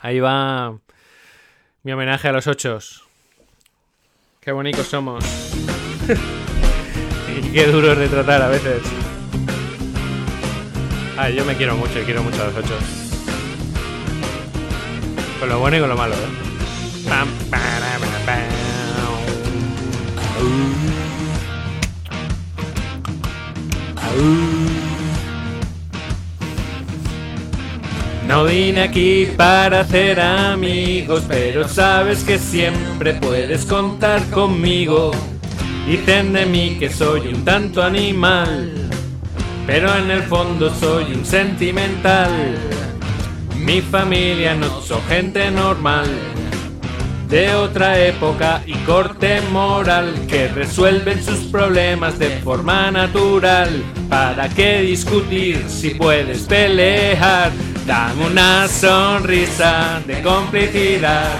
Ahí va mi homenaje a los ochos. Qué bonitos somos. y qué duro es retratar a veces. Ay, yo me quiero mucho y quiero mucho a los ochos. Con lo bueno y con lo malo, ¿eh? No vine aquí para hacer amigos, pero sabes que siempre puedes contar conmigo. Dicen de mí que soy un tanto animal, pero en el fondo soy un sentimental. Mi familia no son gente normal, de otra época y corte moral, que resuelven sus problemas de forma natural. ¿Para qué discutir si puedes pelear? Dame una sonrisa de complicidad.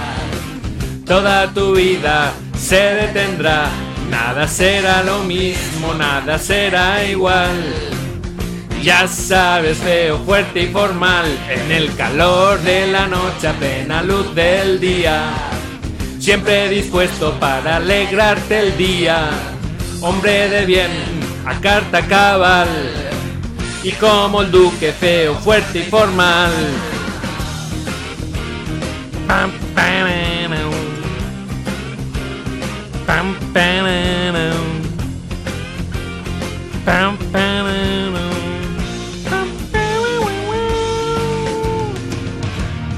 Toda tu vida se detendrá. Nada será lo mismo, nada será igual. Ya sabes, feo, fuerte y formal, en el calor de la noche, a plena luz del día. Siempre dispuesto para alegrarte el día. Hombre de bien, a carta cabal. Y como el duque feo, fuerte y formal.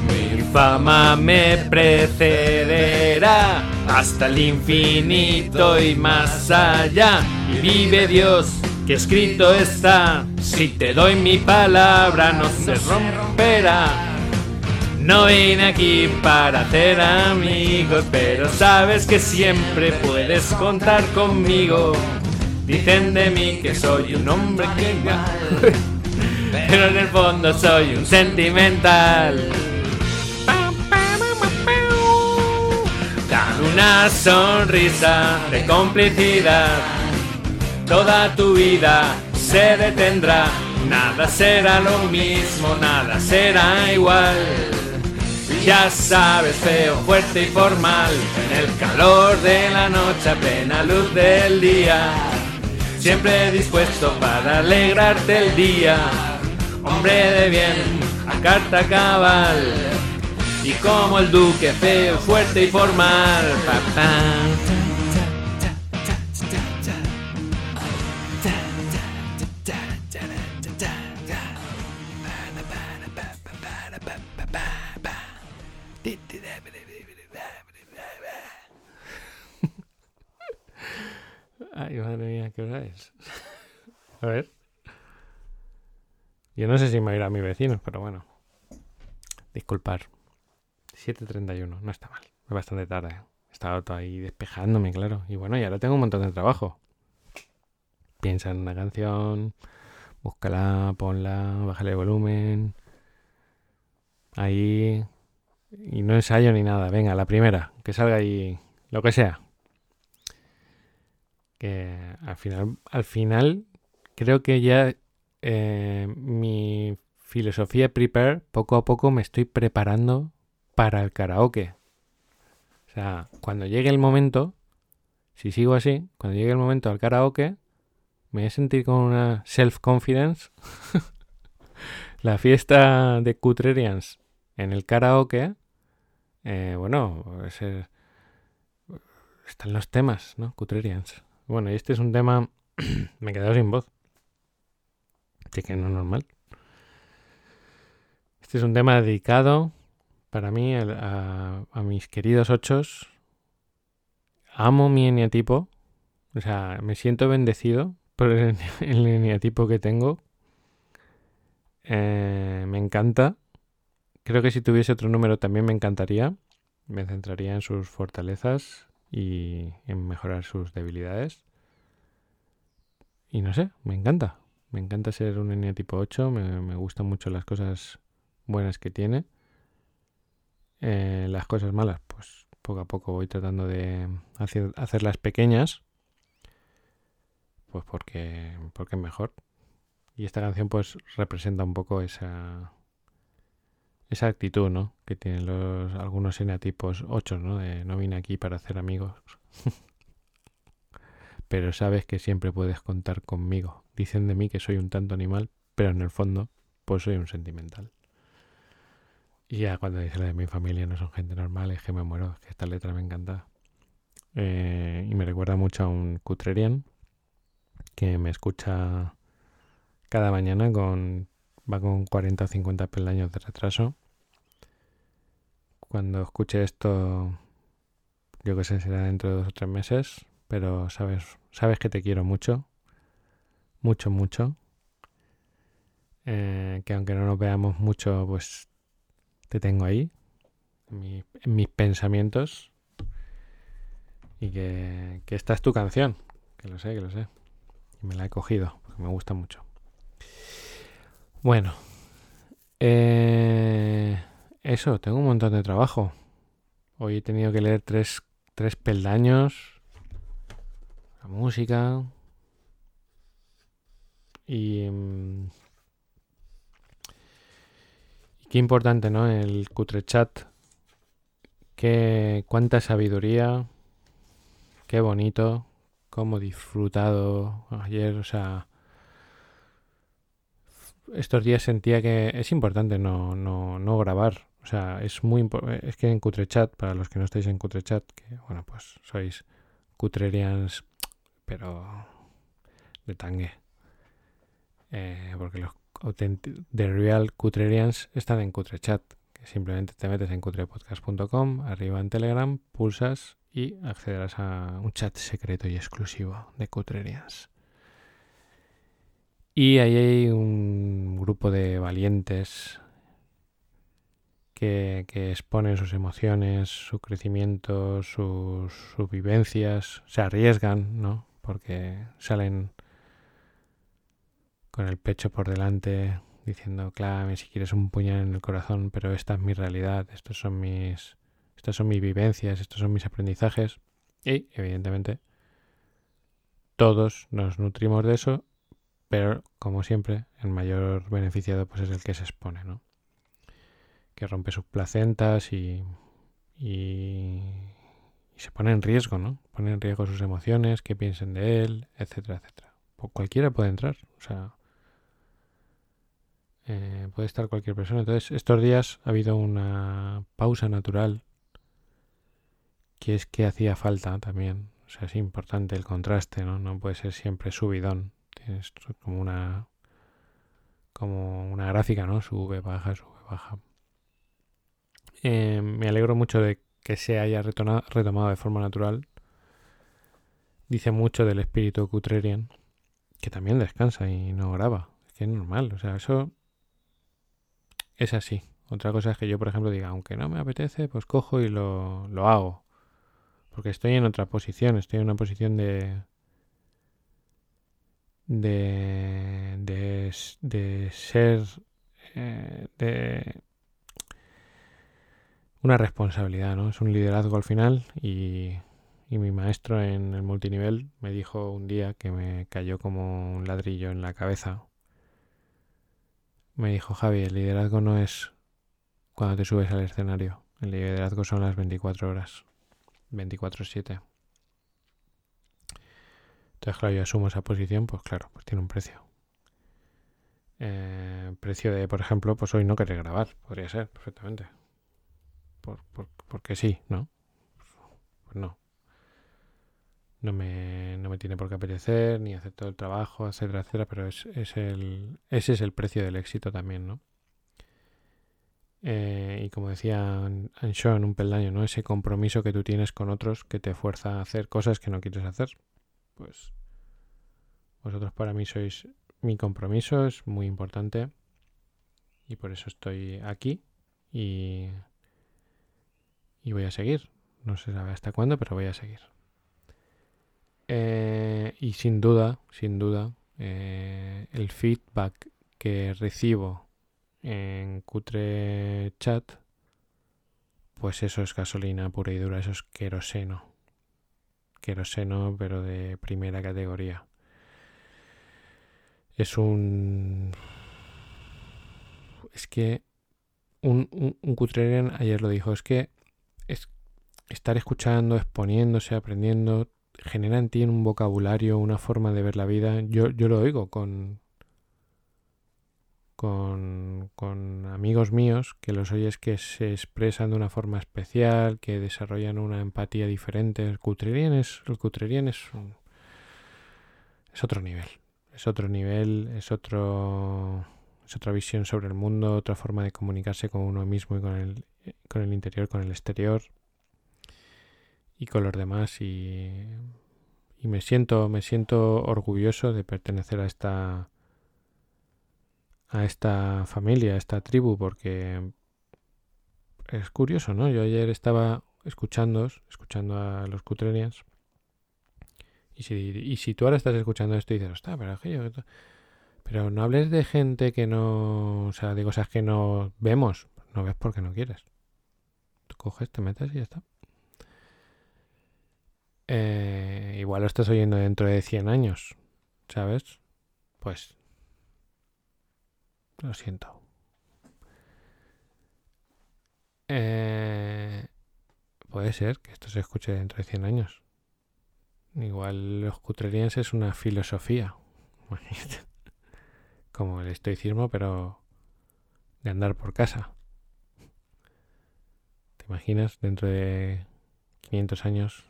Mi fama me precederá hasta el infinito y más allá. Y vive Dios, que escrito está. Si te doy mi palabra, no se romperá. No vine aquí para hacer amigos, pero sabes que siempre puedes contar conmigo. Dicen de mí que soy un hombre que pero en el fondo soy un sentimental. Dan una sonrisa de complicidad. Toda tu vida se detendrá. Nada será lo mismo, nada será igual. Ya sabes, feo, fuerte y formal, en el calor de la noche, a plena luz del día. Siempre dispuesto para alegrarte el día. Hombre de bien, a carta cabal. Y como el duque, feo, fuerte y formal. Pa, Ay, madre mía, ¿qué hora es? A ver. Yo no sé si me irá a mi vecino, pero bueno. Disculpar. 7.31, no está mal. Es bastante tarde. Estaba todo ahí despejándome, claro. Y bueno, y ahora tengo un montón de trabajo. Piensa en una canción, búscala, ponla, bájale el volumen. Ahí. Y no ensayo ni nada. Venga, la primera. Que salga ahí lo que sea. Que al final, al final creo que ya eh, mi filosofía prepare, poco a poco me estoy preparando para el karaoke. O sea, cuando llegue el momento, si sigo así, cuando llegue el momento al karaoke, me voy a sentir con una self-confidence. La fiesta de Cutrerians en el karaoke, eh, bueno, ese- están los temas, ¿no? Cutrerians. Bueno, y este es un tema, me he quedado sin voz. Así que no es normal. Este es un tema dedicado para mí a mis queridos ochos. Amo mi eneatipo. O sea, me siento bendecido por el, el eneatipo que tengo. Eh, me encanta. Creo que si tuviese otro número también me encantaría. Me centraría en sus fortalezas y en mejorar sus debilidades. Y no sé, me encanta. Me encanta ser un eneatipo 8. Me, me gustan mucho las cosas buenas que tiene. Eh, las cosas malas, pues poco a poco voy tratando de hacer, hacerlas pequeñas. Pues porque, porque es mejor. Y esta canción pues representa un poco esa, esa actitud, ¿no? Que tienen los algunos enatipos 8, ¿no? De no vine aquí para hacer amigos. pero sabes que siempre puedes contar conmigo. Dicen de mí que soy un tanto animal, pero en el fondo, pues soy un sentimental. Y ya cuando dice de mi familia no son gente normal, es que me muero, es que esta letra me encanta. Eh, y me recuerda mucho a un cutrerian que me escucha cada mañana con va con 40 o 50 peldaños de retraso. Cuando escuche esto, yo que sé, será dentro de dos o tres meses, pero sabes, sabes que te quiero mucho, mucho, mucho. Eh, que aunque no nos veamos mucho, pues te tengo ahí, en, mis pensamientos. Y que, que esta es tu canción, que lo sé, que lo sé. Y me la he cogido, porque me gusta mucho. Bueno, eh, eso, tengo un montón de trabajo. Hoy he tenido que leer tres, tres peldaños, la música y... Mm, qué importante, ¿no? El cutre chat. Qué, cuánta sabiduría. Qué bonito. Cómo disfrutado ayer, o sea estos días sentía que es importante no, no, no grabar. O sea, es muy es que en Cutrechat, para los que no estáis en Cutrechat, que bueno, pues sois cutrerians, pero de tangue. Eh, porque los de real cutrerians están en Cutrechat, que simplemente te metes en cutrepodcast.com, arriba en Telegram, pulsas y accederás a un chat secreto y exclusivo de cutrerians. Y ahí hay un grupo de valientes que, exponen sus emociones, su crecimiento, sus, vivencias, se arriesgan, ¿no? Porque salen con el pecho por delante diciendo, claro, si quieres un puñal en el corazón, pero esta es mi realidad, estos son mis, estas son mis vivencias, estos son mis aprendizajes. Y, evidentemente, todos nos nutrimos de eso pero, como siempre, el mayor beneficiado pues es el que se expone, ¿no? Que rompe sus placentas y, y, se pone en riesgo, ¿no? Pone en riesgo sus emociones, que piensen de él, etcétera, etcétera. Pues cualquiera puede entrar, o sea, eh, puede estar cualquier persona. Entonces, estos días ha habido una pausa natural que es que hacía falta también. O sea, es importante el contraste, ¿no? No puede ser siempre subidón es como una como una gráfica, ¿no? Sube, baja, sube, baja. Eh, me alegro mucho de que se haya retomado de forma natural. Dice mucho del espíritu Cutrerian, que también descansa y no graba. Es que es normal, o sea, eso es así. Otra cosa es que yo, por ejemplo, diga, aunque no me apetece, pues cojo y lo, lo hago. Porque estoy en otra posición, estoy en una posición de, de, de, de ser eh, de una responsabilidad, ¿no? Es un liderazgo al final y, y mi maestro en el multinivel me dijo un día que me cayó como un ladrillo en la cabeza. Me dijo, Javi, el liderazgo no es cuando te subes al escenario. El liderazgo son las 24 horas. 24-7. Entonces, claro, yo asumo esa posición, pues claro, pues tiene un precio. Eh, precio de, por ejemplo, pues hoy no querer grabar, podría ser, perfectamente. Por, porque sí, ¿no? Pues no. No me, no me tiene por qué apetecer, ni hacer todo el trabajo, etcétera, etcétera, pero es, es el, ese es el precio del éxito también, ¿no? Eh, y como decía en un peldaño, ¿no? Ese compromiso que tú tienes con otros que te fuerza a hacer cosas que no quieres hacer pues vosotros para mí sois mi compromiso, es muy importante y por eso estoy aquí y, y voy a seguir. No sé hasta cuándo, pero voy a seguir. Eh, y sin duda, sin duda, eh, el feedback que recibo en Cutre Chat, pues eso es gasolina pura y dura, eso es queroseno queroseno, pero de primera categoría. Es un... Es que un, un, un ayer lo dijo, es que es estar escuchando, exponiéndose, aprendiendo, genera en ti un vocabulario, una forma de ver la vida. Yo, yo lo oigo con, con, amigos míos que los oyes que se expresan de una forma especial, que desarrollan una empatía diferente. El Cutrerian es, el es, un, es otro nivel. Es otro nivel, es otro es otra visión sobre el mundo, otra forma de comunicarse con uno mismo y con el, con el interior, con el exterior y con los demás y, y me siento me siento orgulloso de pertenecer a esta a esta familia, a esta tribu porque es curioso, ¿no? Yo ayer estaba escuchando, escuchando a los Cutrenians y si, y si tú ahora estás escuchando esto y dices, está, pero yo, pero no hables de gente que no, o sea, de cosas que no vemos, no ves porque no quieres. Tú coges, te metes y ya está. Eh, igual lo estás oyendo dentro de 100 años, ¿sabes? Pues lo siento. Eh, puede ser que esto se escuche dentro de 100 años. Igual los cutrerians es una filosofía. Como el estoicismo, pero de andar por casa. ¿Te imaginas dentro de 500 años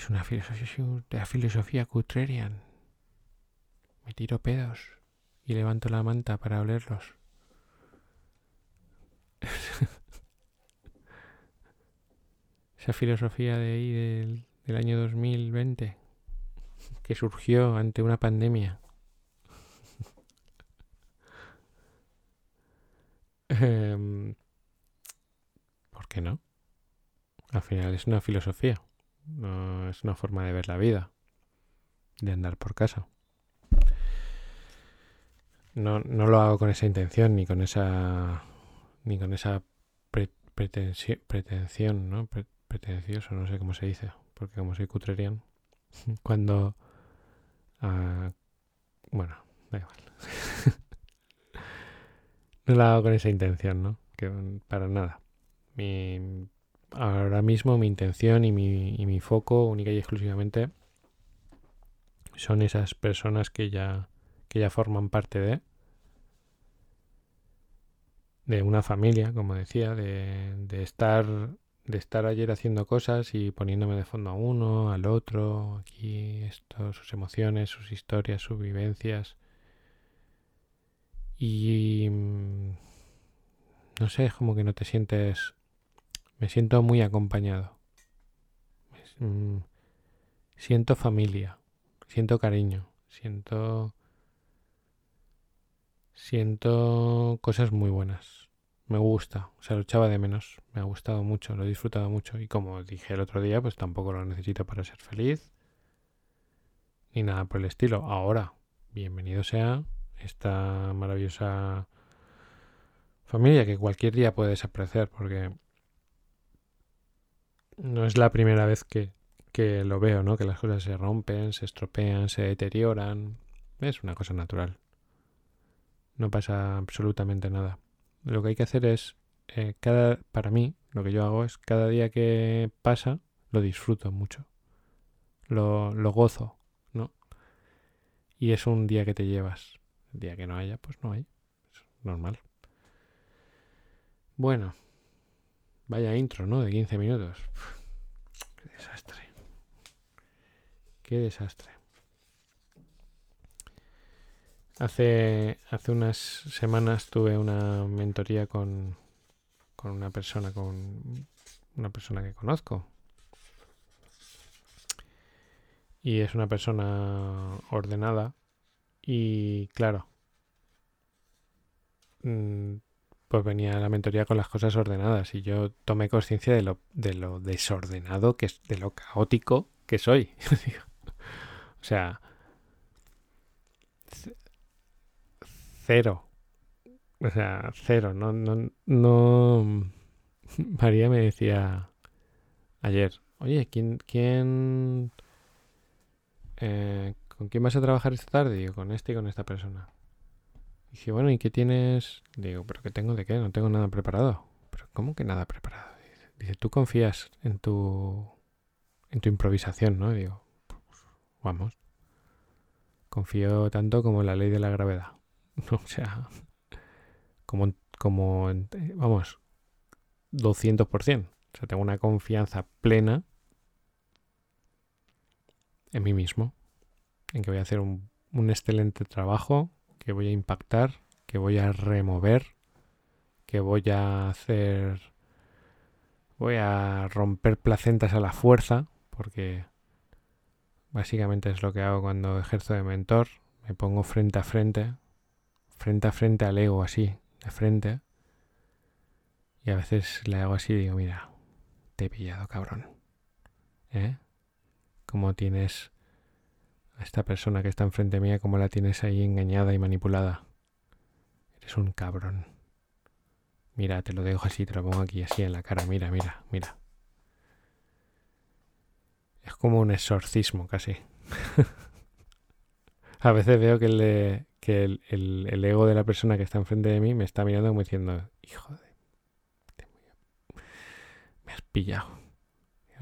es una filosofía, la filosofía cutrerian. Me tiro pedos y levanto la manta para olerlos. Esa filosofía de ahí del, del año 2020 que surgió ante una pandemia. eh, ¿Por qué no? Al final es una filosofía. No es una forma de ver la vida, de andar por casa. No, no lo hago con esa intención, ni con esa, ni con esa pre pretensión, ¿no? Pre pretencioso, no sé cómo se dice, porque como soy cutrerian, cuando, uh, bueno, da igual. no lo hago con esa intención, ¿no? Que para nada. Mi, ahora mismo mi intención y mi, y mi foco única y exclusivamente son esas personas que ya, que ya forman parte de de una familia, como decía, de, de estar de estar ayer haciendo cosas y poniéndome de fondo a uno, al otro, aquí, esto, sus emociones, sus historias, sus vivencias. Y mm, no sé, es como que no te sientes me siento muy acompañado. Mm, siento familia, siento cariño, siento siento cosas muy buenas. Me gusta, o sea, lo echaba de menos. Me ha gustado mucho, lo he disfrutado mucho. Y como dije el otro día, pues tampoco lo necesito para ser feliz. Ni nada por el estilo. Ahora, bienvenido sea esta maravillosa familia que cualquier día puede desaparecer porque no es la primera vez que, que lo veo, ¿no? Que las cosas se rompen, se estropean, se deterioran. Es una cosa natural. No pasa absolutamente nada. Lo que hay que hacer es, eh, cada, para mí, lo que yo hago es cada día que pasa, lo disfruto mucho. Lo, lo gozo, ¿no? Y es un día que te llevas. El día que no haya, pues no hay. Es normal. Bueno, Vaya intro, ¿no? De 15 minutos. qué desastre. Qué desastre. Hace, hace unas semanas tuve una mentoría con, con una persona, con una persona que conozco. Y es una persona ordenada. Y claro, mm, pues venía la mentoría con las cosas ordenadas y yo tomé conciencia de lo, de lo desordenado, que es, de lo caótico que soy. o sea, cero. O sea, cero. No, no, no. María me decía ayer, oye, ¿quién, quién, eh, con quién vas a trabajar esta tarde? Y yo, con este y con esta persona. Dije, bueno, ¿y qué tienes? Digo, ¿pero qué tengo de qué? No tengo nada preparado. ¿Pero cómo que nada preparado? Dice, tú confías en tu, en tu improvisación, ¿no? digo, pues, vamos. Confío tanto como en la ley de la gravedad. o sea, como, como vamos, 200%. O sea, tengo una confianza plena en mí mismo, en que voy a hacer un, un excelente trabajo, que voy a impactar, que voy a remover, que voy a hacer... Voy a romper placentas a la fuerza, porque básicamente es lo que hago cuando ejerzo de mentor. Me pongo frente a frente, frente a frente al ego así, de frente. Y a veces le hago así y digo, mira, te he pillado, cabrón. ¿Eh? Como tienes a esta persona que está enfrente mía, como la tienes ahí engañada y manipulada. Eres un cabrón. Mira, te lo dejo así, te lo pongo aquí así en la cara. Mira, mira, mira. Es como un exorcismo casi. a veces veo que, el, que el, el, ego de la persona que está enfrente de mí me está mirando como diciendo, hijo de me has pillado.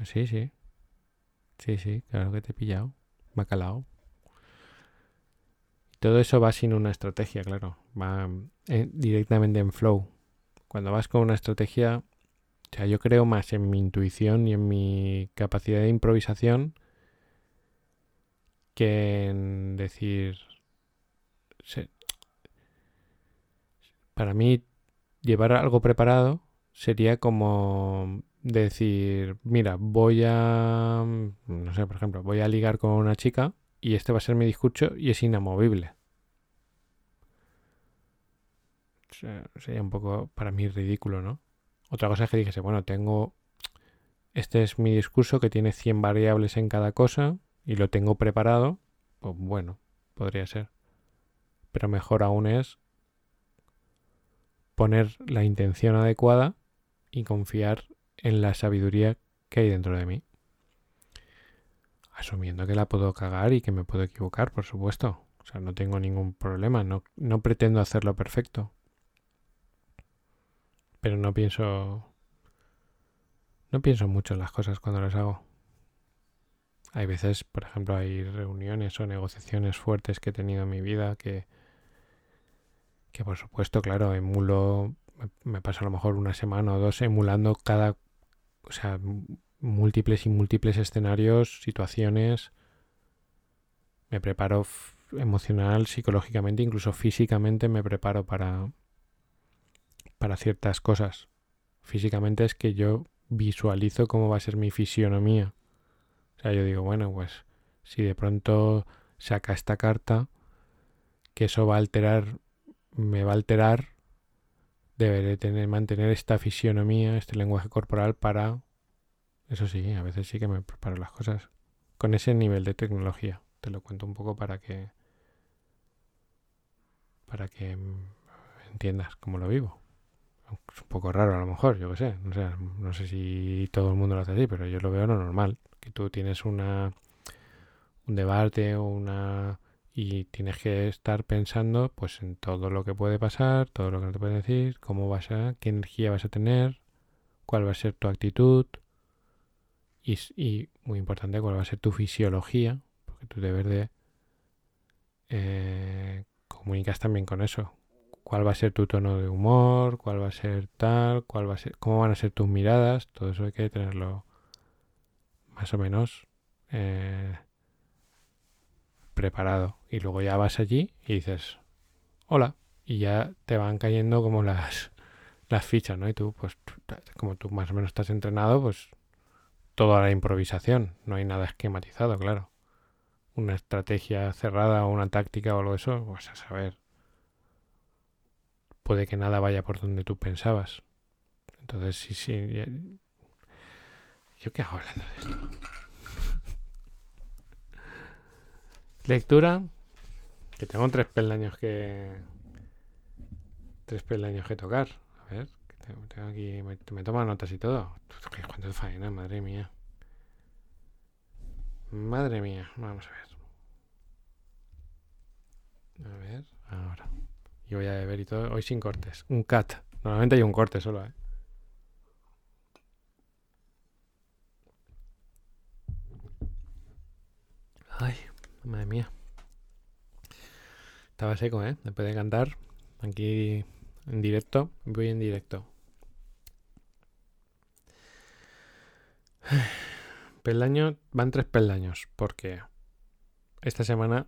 sí, sí. Sí, sí, claro que te he pillado. Me ha calado. Todo eso va sin una estrategia, claro. Va eh, directamente en flow. Cuando vas con una estrategia, o sea, yo creo más en mi intuición y en mi capacidad de improvisación que en decir... Para mí, llevar algo preparado sería como decir, mira, voy a, no sé, por ejemplo, voy a ligar con una chica y este va a ser mi discurso y es inamovible. sería un poco para mí ridículo, ¿no? Otra cosa es que dijese, bueno, tengo, este es mi discurso que tiene 100 variables en cada cosa y lo tengo preparado, pues bueno, podría ser. Pero mejor aún es poner la intención adecuada y confiar en la sabiduría que hay dentro de mí. Asumiendo que la puedo cagar y que me puedo equivocar, por supuesto. O sea, no tengo ningún problema, no, no pretendo hacerlo perfecto. Pero no pienso... No pienso mucho en las cosas cuando las hago. Hay veces, por ejemplo, hay reuniones o negociaciones fuertes que he tenido en mi vida que, que por supuesto, claro, emulo, me paso a lo mejor una semana o dos emulando cada o sea, múltiples y múltiples escenarios, situaciones. Me preparo emocional, psicológicamente, incluso físicamente me preparo para, para ciertas cosas. Físicamente es que yo visualizo cómo va a ser mi fisionomía. O sea, yo digo, bueno, pues si de pronto saca esta carta, que eso va a alterar, me va a alterar deberé tener, mantener esta fisionomía, este lenguaje corporal para... Eso sí, a veces sí que me preparo las cosas con ese nivel de tecnología. Te lo cuento un poco para que... para que entiendas cómo lo vivo. Es un poco raro a lo mejor, yo qué sé. No sé, no sé si todo el mundo lo hace así, pero yo lo veo lo normal. Que tú tienes una un debate o una y tienes que estar pensando pues en todo lo que puede pasar, todo lo que no te puede decir, cómo vas a, qué energía vas a tener, cuál va a ser tu actitud y, muy importante cuál va a ser tu fisiología, porque tú debes de eh, comunicas también con eso, cuál va a ser tu tono de humor, cuál va a ser tal, cuál va a ser, cómo van a ser tus miradas, todo eso hay que tenerlo más o menos eh, preparado. Y luego ya vas allí y dices, hola. Y ya te van cayendo como las, las fichas, ¿no? Y tú, pues, como tú más o menos estás entrenado, pues toda la improvisación. No hay nada esquematizado, claro. Una estrategia cerrada o una táctica o algo de eso, pues a saber. Puede que nada vaya por donde tú pensabas. Entonces, sí, sí. ¿Yo qué hago hablando de esto? Lectura. Que tengo tres peldaños que. Tres peldaños que tocar. A ver, tengo, aquí. Me, me notas y todo. ¿Cuánto faena? Madre mía. Madre mía. Vamos a ver. A ver, ahora. y voy a beber y todo. Hoy sin cortes. Un cat. Normalmente hay un corte solo, ¿eh? Ay, madre mía. Estaba seco, ¿eh? Después de cantar. Aquí en directo. Voy en directo. Peldaño. Van tres peldaños. Porque esta semana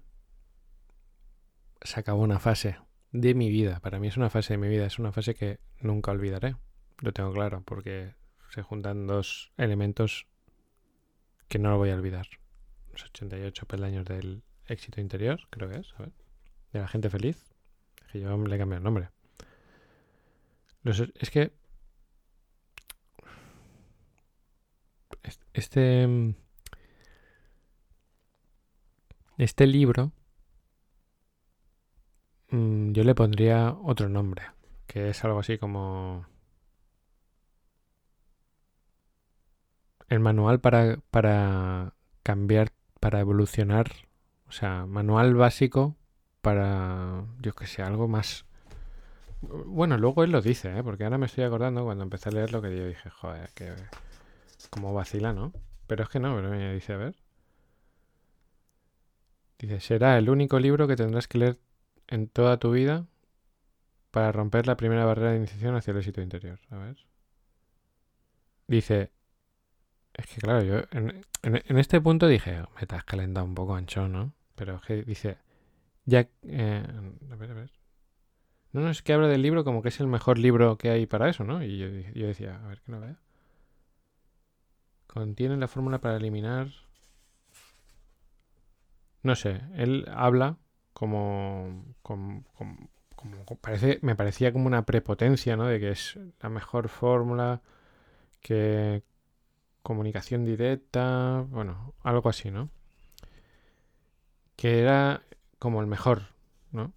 se acabó una fase de mi vida. Para mí es una fase de mi vida. Es una fase que nunca olvidaré. Lo tengo claro. Porque se juntan dos elementos que no lo voy a olvidar. Los 88 peldaños del éxito interior, creo que es. A ver de la gente feliz. Que yo le cambié el nombre. es que. Este. Este libro. Mm, yo le pondría otro nombre. Que es algo así como. El manual para, para cambiar, para evolucionar. O sea, manual básico para, yo que sé, algo más... Bueno, luego él lo dice, ¿eh? porque ahora me estoy acordando cuando empecé a leer lo que yo dije, joder, que como vacila, ¿no? Pero es que no, pero me dice, a ver. Dice, será el único libro que tendrás que leer en toda tu vida para romper la primera barrera de iniciación hacia el éxito interior. A ver. Dice, es que claro, yo en, en, este punto dije, me estás calentado un poco ancho, ¿no? Pero es que dice, ya, eh, a ver, a ver. No, no, es que habla del libro como que es el mejor libro que hay para eso, ¿no? Y yo, yo decía, a ver que no vea. Contiene la fórmula para eliminar. No sé, él habla como, como, como, parece, me parecía como una prepotencia, ¿no? De que es la mejor fórmula, que comunicación directa, bueno, algo así, ¿no? Que era como el mejor, ¿no?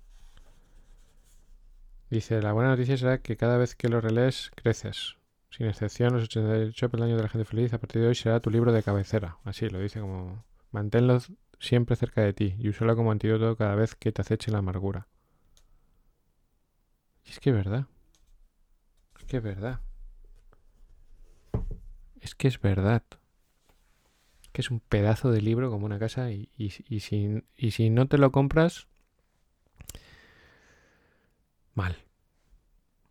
Dice, la buena noticia será que cada vez que lo relees, creces. Sin excepción, los 88 peldaños de la gente feliz, a partir de hoy será tu libro de cabecera. Así lo dice como... Manténlo siempre cerca de ti y úsalo como antídoto cada vez que te aceche la amargura. Y es que es verdad. Es que es verdad. Es que es verdad. Que es un pedazo de libro como una casa y, y, si, y si no te lo compras, mal.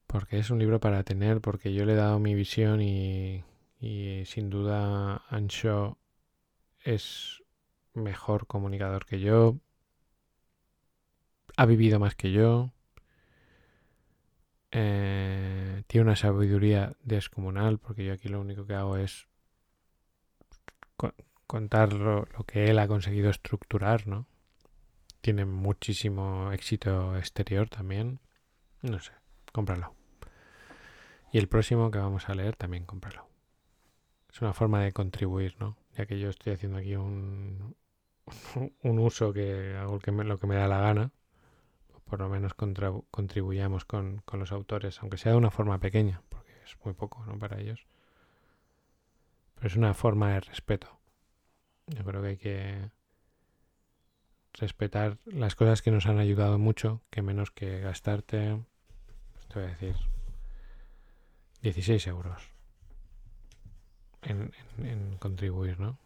Porque es un libro para tener, porque yo le he dado mi visión y, y sin duda Ancho es mejor comunicador que yo, ha vivido más que yo, eh, tiene una sabiduría descomunal, porque yo aquí lo único que hago es contar lo, que él ha conseguido estructurar, ¿no? Tiene muchísimo éxito exterior también. No sé, cómpralo. Y el próximo que vamos a leer también cómpralo. Es una forma de contribuir, ¿no? Ya que yo estoy haciendo aquí un, un uso que hago que lo que me da la gana, por lo menos contribuyamos con, con, los autores, aunque sea de una forma pequeña, porque es muy poco, ¿no? Para ellos. Pero es una forma de respeto. Yo creo que hay que respetar las cosas que nos han ayudado mucho, que menos que gastarte, te voy a decir, 16 euros en, contribuir, ¿no?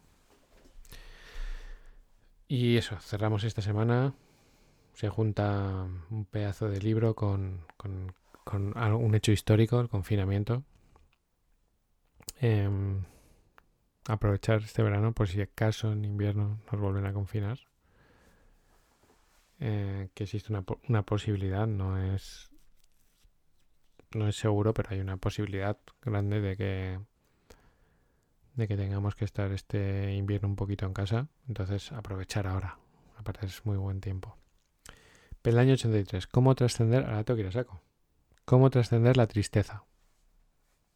Y eso, cerramos esta semana. Se junta un pedazo de libro con, un hecho histórico, el confinamiento. Em, aprovechar este verano por si acaso en invierno nos vuelven a confinar. Eh, que existe una, una, posibilidad, no es no es seguro, pero hay una posibilidad grande de que de que tengamos que estar este invierno un poquito en casa, entonces aprovechar ahora, aparte es muy buen tiempo. Peldaño 83, ¿cómo trascender? Ahora tengo que ir a saco. ¿Cómo trascender la tristeza?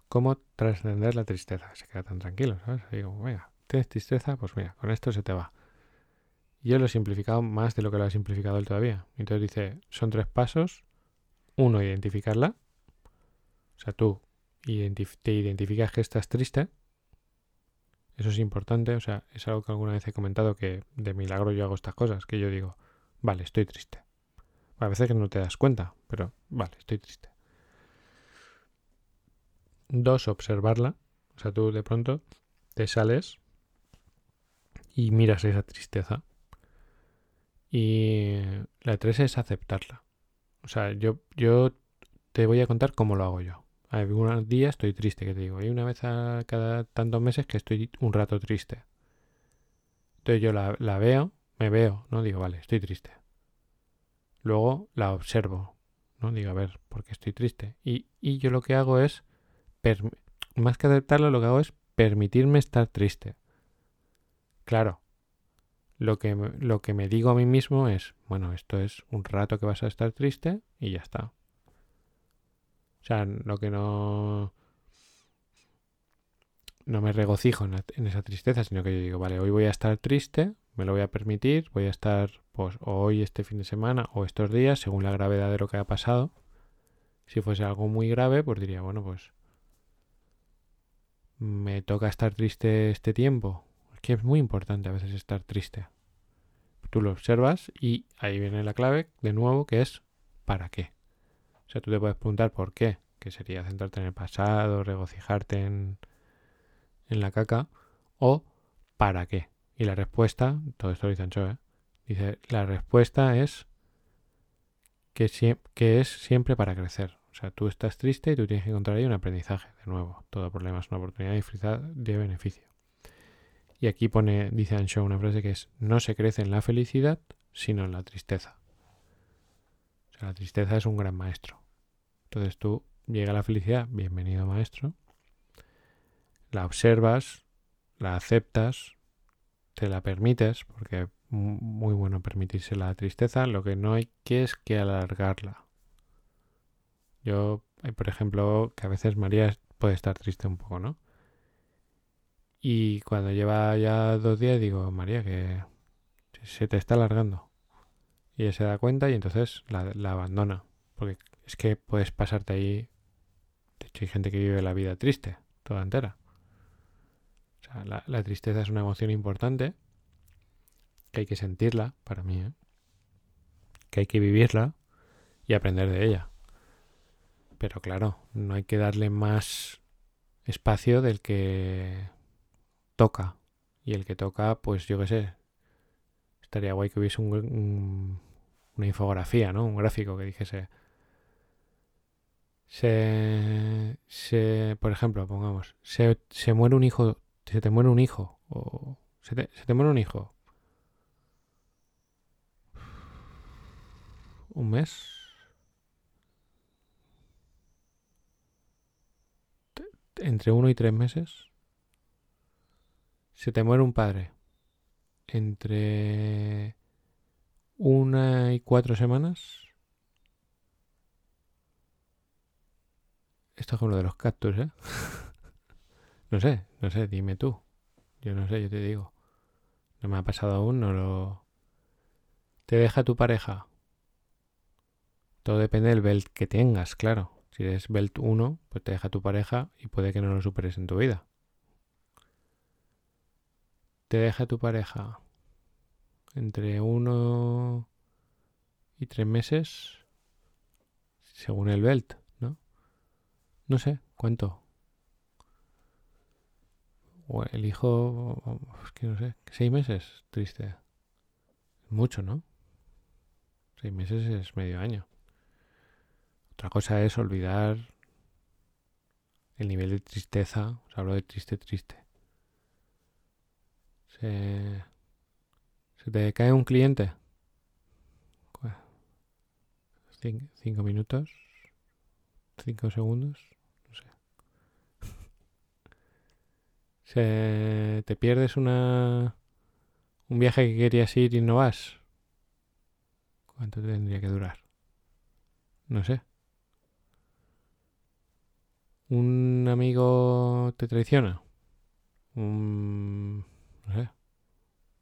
cómo trascender la tristeza. Se queda tan tranquilo, ¿sabes? Digo, venga, tienes tristeza, pues mira, con esto se te va. Yo lo he simplificado más de lo que lo ha simplificado él todavía. Entonces dice, son tres pasos. Uno, identificarla. O sea, tú te identificas que estás triste. Eso es importante. O sea, es algo que alguna vez he comentado que de milagro yo hago estas cosas. Que yo digo, vale, estoy triste. A veces que no te das cuenta, pero vale, estoy triste. Dos, observarla. O sea, tú de pronto te sales y miras esa tristeza. Y la tres es aceptarla. O sea, yo, yo te voy a contar cómo lo hago yo. Algunos días estoy triste, que te digo. Hay una vez a cada tantos meses que estoy un rato triste. Entonces yo la, la veo, me veo, ¿no? Digo, vale, estoy triste. Luego la observo, ¿no? Digo, a ver, ¿por qué estoy triste? Y, y yo lo que hago es, más que aceptarlo, lo que hago es permitirme estar triste. Claro, lo que, lo que me digo a mí mismo es, bueno, esto es un rato que vas a estar triste y ya está. O sea, lo que no... No me regocijo en, en, esa tristeza, sino que yo digo, vale, hoy voy a estar triste, me lo voy a permitir, voy a estar, pues, hoy, este fin de semana, o estos días, según la gravedad de lo que ha pasado. Si fuese algo muy grave, pues diría, bueno, pues me toca estar triste este tiempo, que es muy importante a veces estar triste. Tú lo observas y ahí viene la clave de nuevo que es ¿para qué? O sea, tú te puedes preguntar por qué, que sería centrarte en el pasado, regocijarte en, en la caca, o ¿para qué? Y la respuesta, todo esto lo dice Ancho, ¿eh? dice, la respuesta es que, que es siempre para crecer. O sea, tú estás triste y tú tienes que encontrar ahí un aprendizaje. De nuevo, todo problema es una oportunidad de beneficio. Y aquí pone, dice Ansho una frase que es, no se crece en la felicidad, sino en la tristeza. O sea, la tristeza es un gran maestro. Entonces tú llega la felicidad, bienvenido maestro, la observas, la aceptas, te la permites, porque muy bueno permitirse la tristeza, lo que no hay que es que alargarla. Yo, por ejemplo, que a veces María puede estar triste un poco, ¿no? Y cuando lleva ya dos días digo, María, que se te está alargando. Y ella se da cuenta y entonces la, abandona. Porque es que puedes pasarte ahí. De hecho, hay gente que vive la vida triste, toda entera. La tristeza es una emoción importante. Que hay que sentirla, para mí, ¿eh? Que hay que vivirla y aprender de ella. Pero claro, no hay que darle más espacio del que toca. Y el que toca, pues yo qué sé. Estaría guay que hubiese un, una infografía, ¿no? Un gráfico que dijese. Se, se, por ejemplo, pongamos, se, se muere un hijo, se te muere un hijo, o se te, muere un hijo. Un mes. Entre uno y tres meses se te muere un padre entre una y cuatro semanas. Esto es como lo de los cactus, ¿eh? no sé, no sé, dime tú. Yo no sé, yo te digo. No me ha pasado aún, no lo... ¿Te deja tu pareja? Todo depende del belt que tengas, claro. Si eres belt 1, pues te deja tu pareja y puede que no lo superes en tu vida te deja tu pareja entre uno y tres meses, según el belt, ¿no? No sé cuánto. El hijo, es que no sé, seis meses, triste. Mucho, ¿no? Seis meses es medio año. Otra cosa es olvidar el nivel de tristeza. Os hablo de triste, triste. Se, te cae un cliente. Cinco, minutos. Cinco segundos. No sé. Se, te pierdes una un viaje que querías ir y no vas. ¿Cuánto tendría que durar? No sé. ¿Un amigo te traiciona? Un no sé.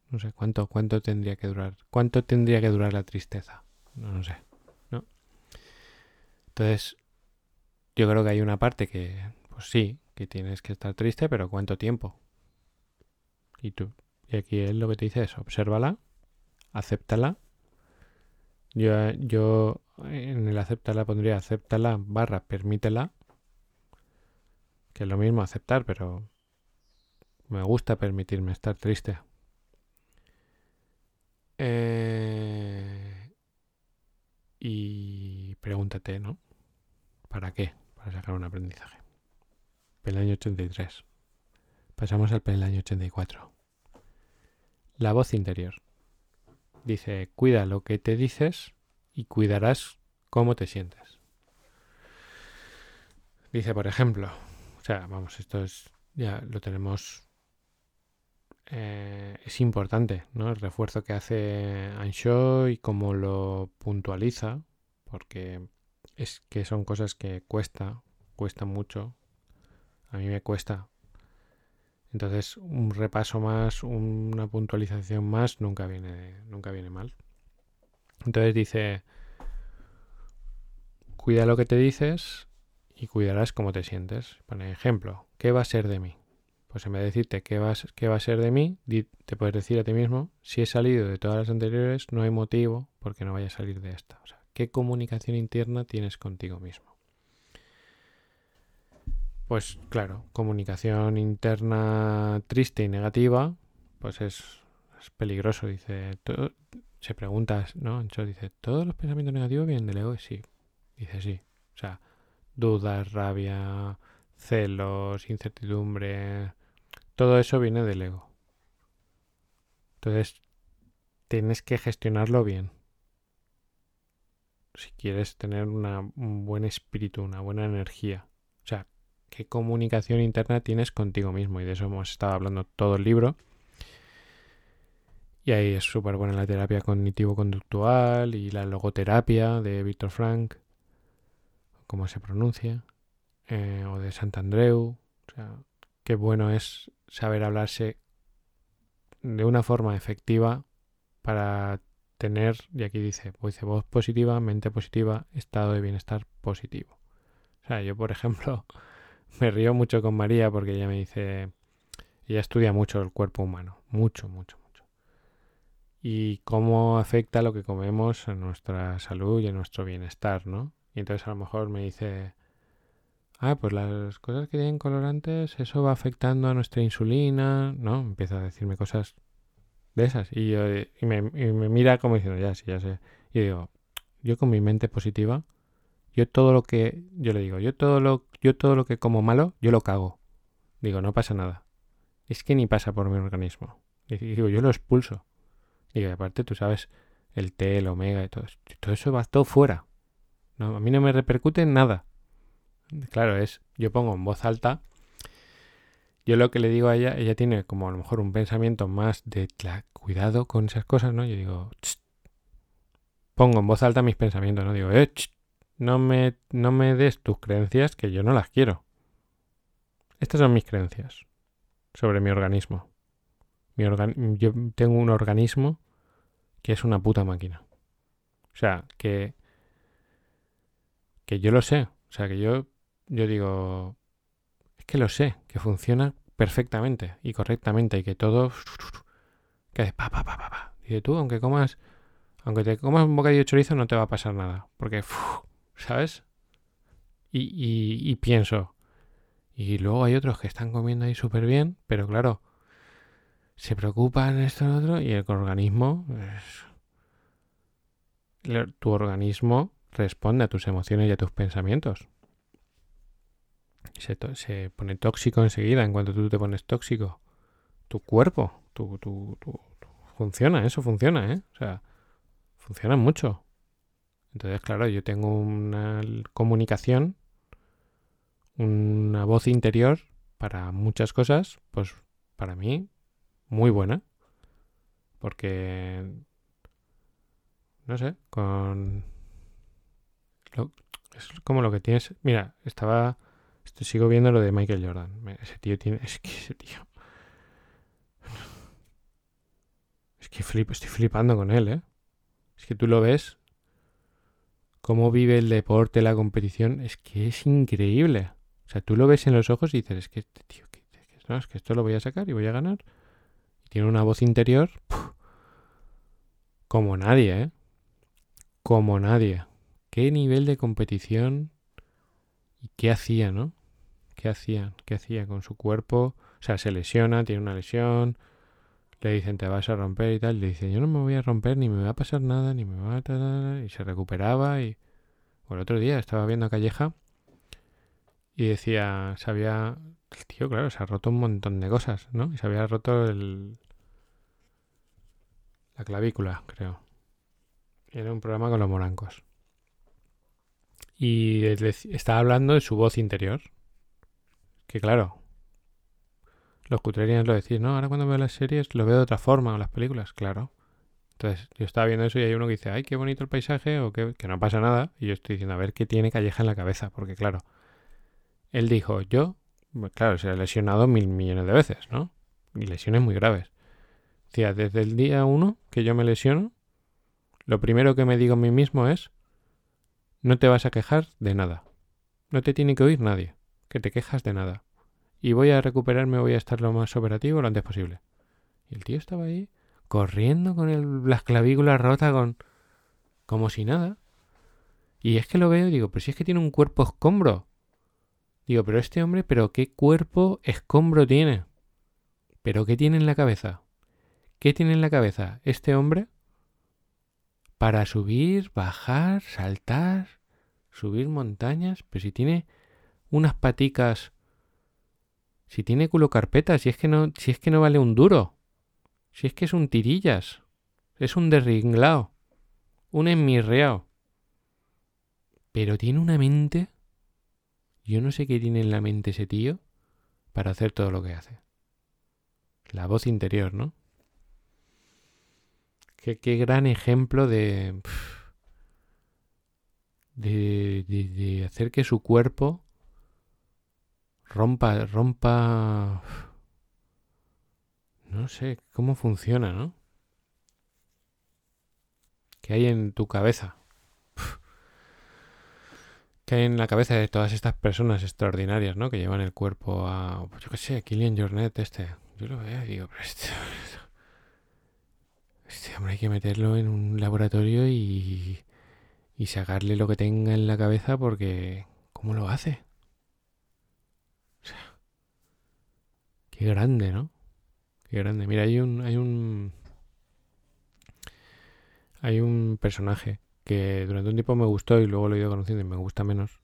No sé cuánto, cuánto tendría que durar. ¿Cuánto tendría que durar la tristeza? No, no sé. ¿No? Entonces, yo creo que hay una parte que, pues sí, que tienes que estar triste, pero ¿cuánto tiempo? Y tú. Y aquí él lo que te dice es, obsérvala, acéptala Yo, yo en el aceptarla pondría acéptala barra permítela. Que es lo mismo aceptar, pero me gusta permitirme estar triste. Eh, y pregúntate, ¿no? ¿Para qué? Para sacar un aprendizaje. Peldaño 83. Pasamos al peldaño 84. La voz interior. Dice, cuida lo que te dices y cuidarás cómo te sientes. Dice, por ejemplo, o sea, vamos, esto es, ya lo tenemos, eh, es importante, ¿no? El refuerzo que hace Ansho y cómo lo puntualiza, porque es que son cosas que cuesta, cuesta mucho. A mí me cuesta. Entonces, un repaso más, una puntualización más, nunca viene, nunca viene mal. Entonces dice, cuida lo que te dices y cuidarás cómo te sientes. Pone ejemplo, ¿qué va a ser de mí? Pues en vez de decirte qué va, qué va a ser de mí, te puedes decir a ti mismo, si he salido de todas las anteriores, no hay motivo porque no vaya a salir de esta. O sea, ¿qué comunicación interna tienes contigo mismo? Pues claro, comunicación interna triste y negativa, pues es, peligroso. Dice, se pregunta, ¿no? Ancho dice, ¿todos los pensamientos negativos vienen del ego? Sí, dice sí. O sea, dudas, rabia, celos, incertidumbre, todo eso viene del ego. Entonces, tienes que gestionarlo bien. Si quieres tener un buen espíritu, una buena energía. Qué comunicación interna tienes contigo mismo. Y de eso hemos estado hablando todo el libro. Y ahí es súper buena la terapia cognitivo-conductual y la logoterapia de Víctor Frank, como se pronuncia, eh, o de Santandreu. O sea, qué bueno es saber hablarse de una forma efectiva para tener, y aquí dice, dice voz positiva, mente positiva, estado de bienestar positivo. O sea, yo por ejemplo me río mucho con María porque ella me dice, ella estudia mucho el cuerpo humano, mucho, mucho, y cómo afecta lo que comemos a nuestra salud y a nuestro bienestar, ¿no? Y entonces a lo mejor me dice, ah, pues las cosas que tienen colorantes, eso va afectando a nuestra insulina, ¿no? Empieza a decirme cosas de esas y, yo, y, me, me, mira como diciendo, ya sí, ya sé. Y digo, yo con mi mente positiva, yo todo lo que, yo le digo, yo todo lo, yo todo lo que como malo, yo lo cago. Digo, no pasa nada. Es que ni pasa por mi organismo. Digo, yo lo expulso. Y aparte tú sabes el T, el omega y todo, todo eso va todo fuera. No, a mí no me repercute en nada. Claro, es, yo pongo en voz alta, yo lo que le digo a ella, ella tiene como a lo mejor un pensamiento más de cuidado con esas cosas, ¿no? Yo digo, pongo en voz alta mis pensamientos, ¿no? Digo, eh, no, me, no me des tus creencias que yo no las quiero. Estas son mis creencias sobre mi organismo yo tengo un organismo que es una puta máquina. O sea, que, que yo lo sé. O sea, que yo, yo digo, es que lo sé, que funciona perfectamente y correctamente y que todo, que hace pa, pa, pa, pa, pa. Dice tú, aunque comas, aunque te comas un bocadillo de chorizo no te va a pasar nada. Porque, ¿sabes? Y, y, y pienso, y luego hay otros que están comiendo ahí súper bien, pero claro, se preocupan esto y otro y el organismo, tu organismo responde a tus emociones y a tus pensamientos. Se, se, pone tóxico enseguida en cuanto tú te pones tóxico. Tu cuerpo, tu, tu, tu, funciona, eso funciona, ¿eh? O sea, funciona mucho. Entonces, claro, yo tengo una comunicación, una voz interior para muchas cosas, pues para mí muy buena. Porque, no sé, con... es como lo que tienes... Mira, estaba... Estoy, sigo viendo lo de Michael Jordan. Ese tío tiene... Es que ese tío... Es que flip, estoy flipando con él, ¿eh? Es que tú lo ves. Cómo vive el deporte, la competición. Es que es increíble. O sea, tú lo ves en los ojos y dices, es que este tío, que, es que esto lo voy a sacar y voy a ganar. Tiene una voz interior como nadie, ¿eh? como nadie. Qué nivel de competición y qué hacía, ¿no? ¿Qué hacía? ¿Qué hacía con su cuerpo? O sea, se lesiona, tiene una lesión, le dicen te vas a romper y tal, le dice yo no me voy a romper, ni me va a pasar nada, ni me va a... y se recuperaba y... El otro día estaba viendo a Calleja y decía, se había... El tío, claro, se ha roto un montón de cosas, ¿no? Y se había roto el... La clavícula, creo. Era un programa con los morancos. Y estaba hablando de su voz interior. Que claro, los cutrerians lo decís, ¿no? Ahora cuando veo las series lo veo de otra forma, o las películas, claro. Entonces yo estaba viendo eso y hay uno que dice, ay, qué bonito el paisaje, o que, no pasa nada. Y yo estoy diciendo, a ver qué tiene Calleja en la cabeza, porque claro, él dijo, yo, claro, se ha lesionado mil millones de veces, ¿no? Y lesiones muy graves. Decía, desde el día uno que yo me lesiono, lo primero que me digo a mí mismo es, no te vas a quejar de nada. No te tiene que oír nadie, que te quejas de nada y voy a recuperarme, voy a estar lo más operativo lo antes posible. Y el tío estaba ahí corriendo con las clavículas rotas, con como si nada. Y es que lo veo y digo, pero si es que tiene un cuerpo escombro. Digo, pero este hombre, pero qué cuerpo escombro tiene. Pero qué tiene en la cabeza. ¿Qué tiene en la cabeza este hombre para subir, bajar, saltar, subir montañas? Pero si tiene unas paticas si tiene culo carpeta, si es que no, si es que no vale un duro. Si es que es un tirillas. Es un derringlao. Un enmirreao. Pero tiene una mente. Yo no sé qué tiene en la mente ese tío para hacer todo lo que hace. La voz interior, ¿no? Qué, qué gran ejemplo de, de, de, de hacer que su cuerpo rompa, rompa... No sé cómo funciona, ¿no? ¿Qué hay en tu cabeza? ¿Qué hay en la cabeza de todas estas personas extraordinarias, ¿no? Que llevan el cuerpo a... Pues yo qué sé, Killian Jornet este. Yo lo veo y digo, pero este... Este hombre hay que meterlo en un laboratorio y... Y sacarle lo que tenga en la cabeza porque... ¿Cómo lo hace? Qué grande, ¿no? Qué grande. Mira, hay un, hay un, hay un personaje que durante un tiempo me gustó y luego lo he ido conociendo y me gusta menos,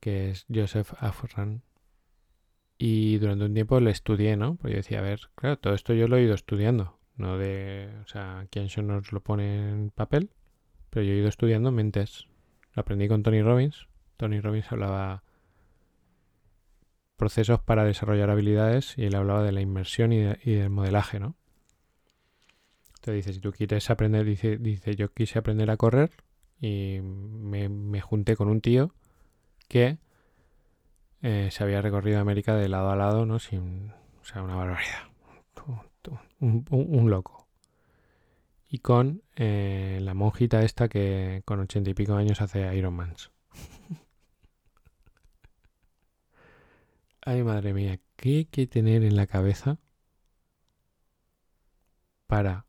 que es Joseph Afran. Y durante un tiempo le estudié, ¿no? Porque yo decía, a ver, claro, todo esto yo lo he ido estudiando, no de, o sea, quien nos lo pone en papel, pero yo he ido estudiando mentes. Lo aprendí con Tony Robbins. Tony Robbins hablaba procesos para desarrollar habilidades y él hablaba de la inmersión y, del modelaje, ¿no? Entonces dice, si tú quieres aprender, dice, dice yo quise aprender a correr y me, junté con un tío que eh, se había recorrido América de lado a lado, ¿no? Sin, o sea, una barbaridad. Un, loco. Y con eh, la monjita esta que con ochenta y pico años hace Ironmans. Ay, madre mía, ¿qué hay que tener en la cabeza para...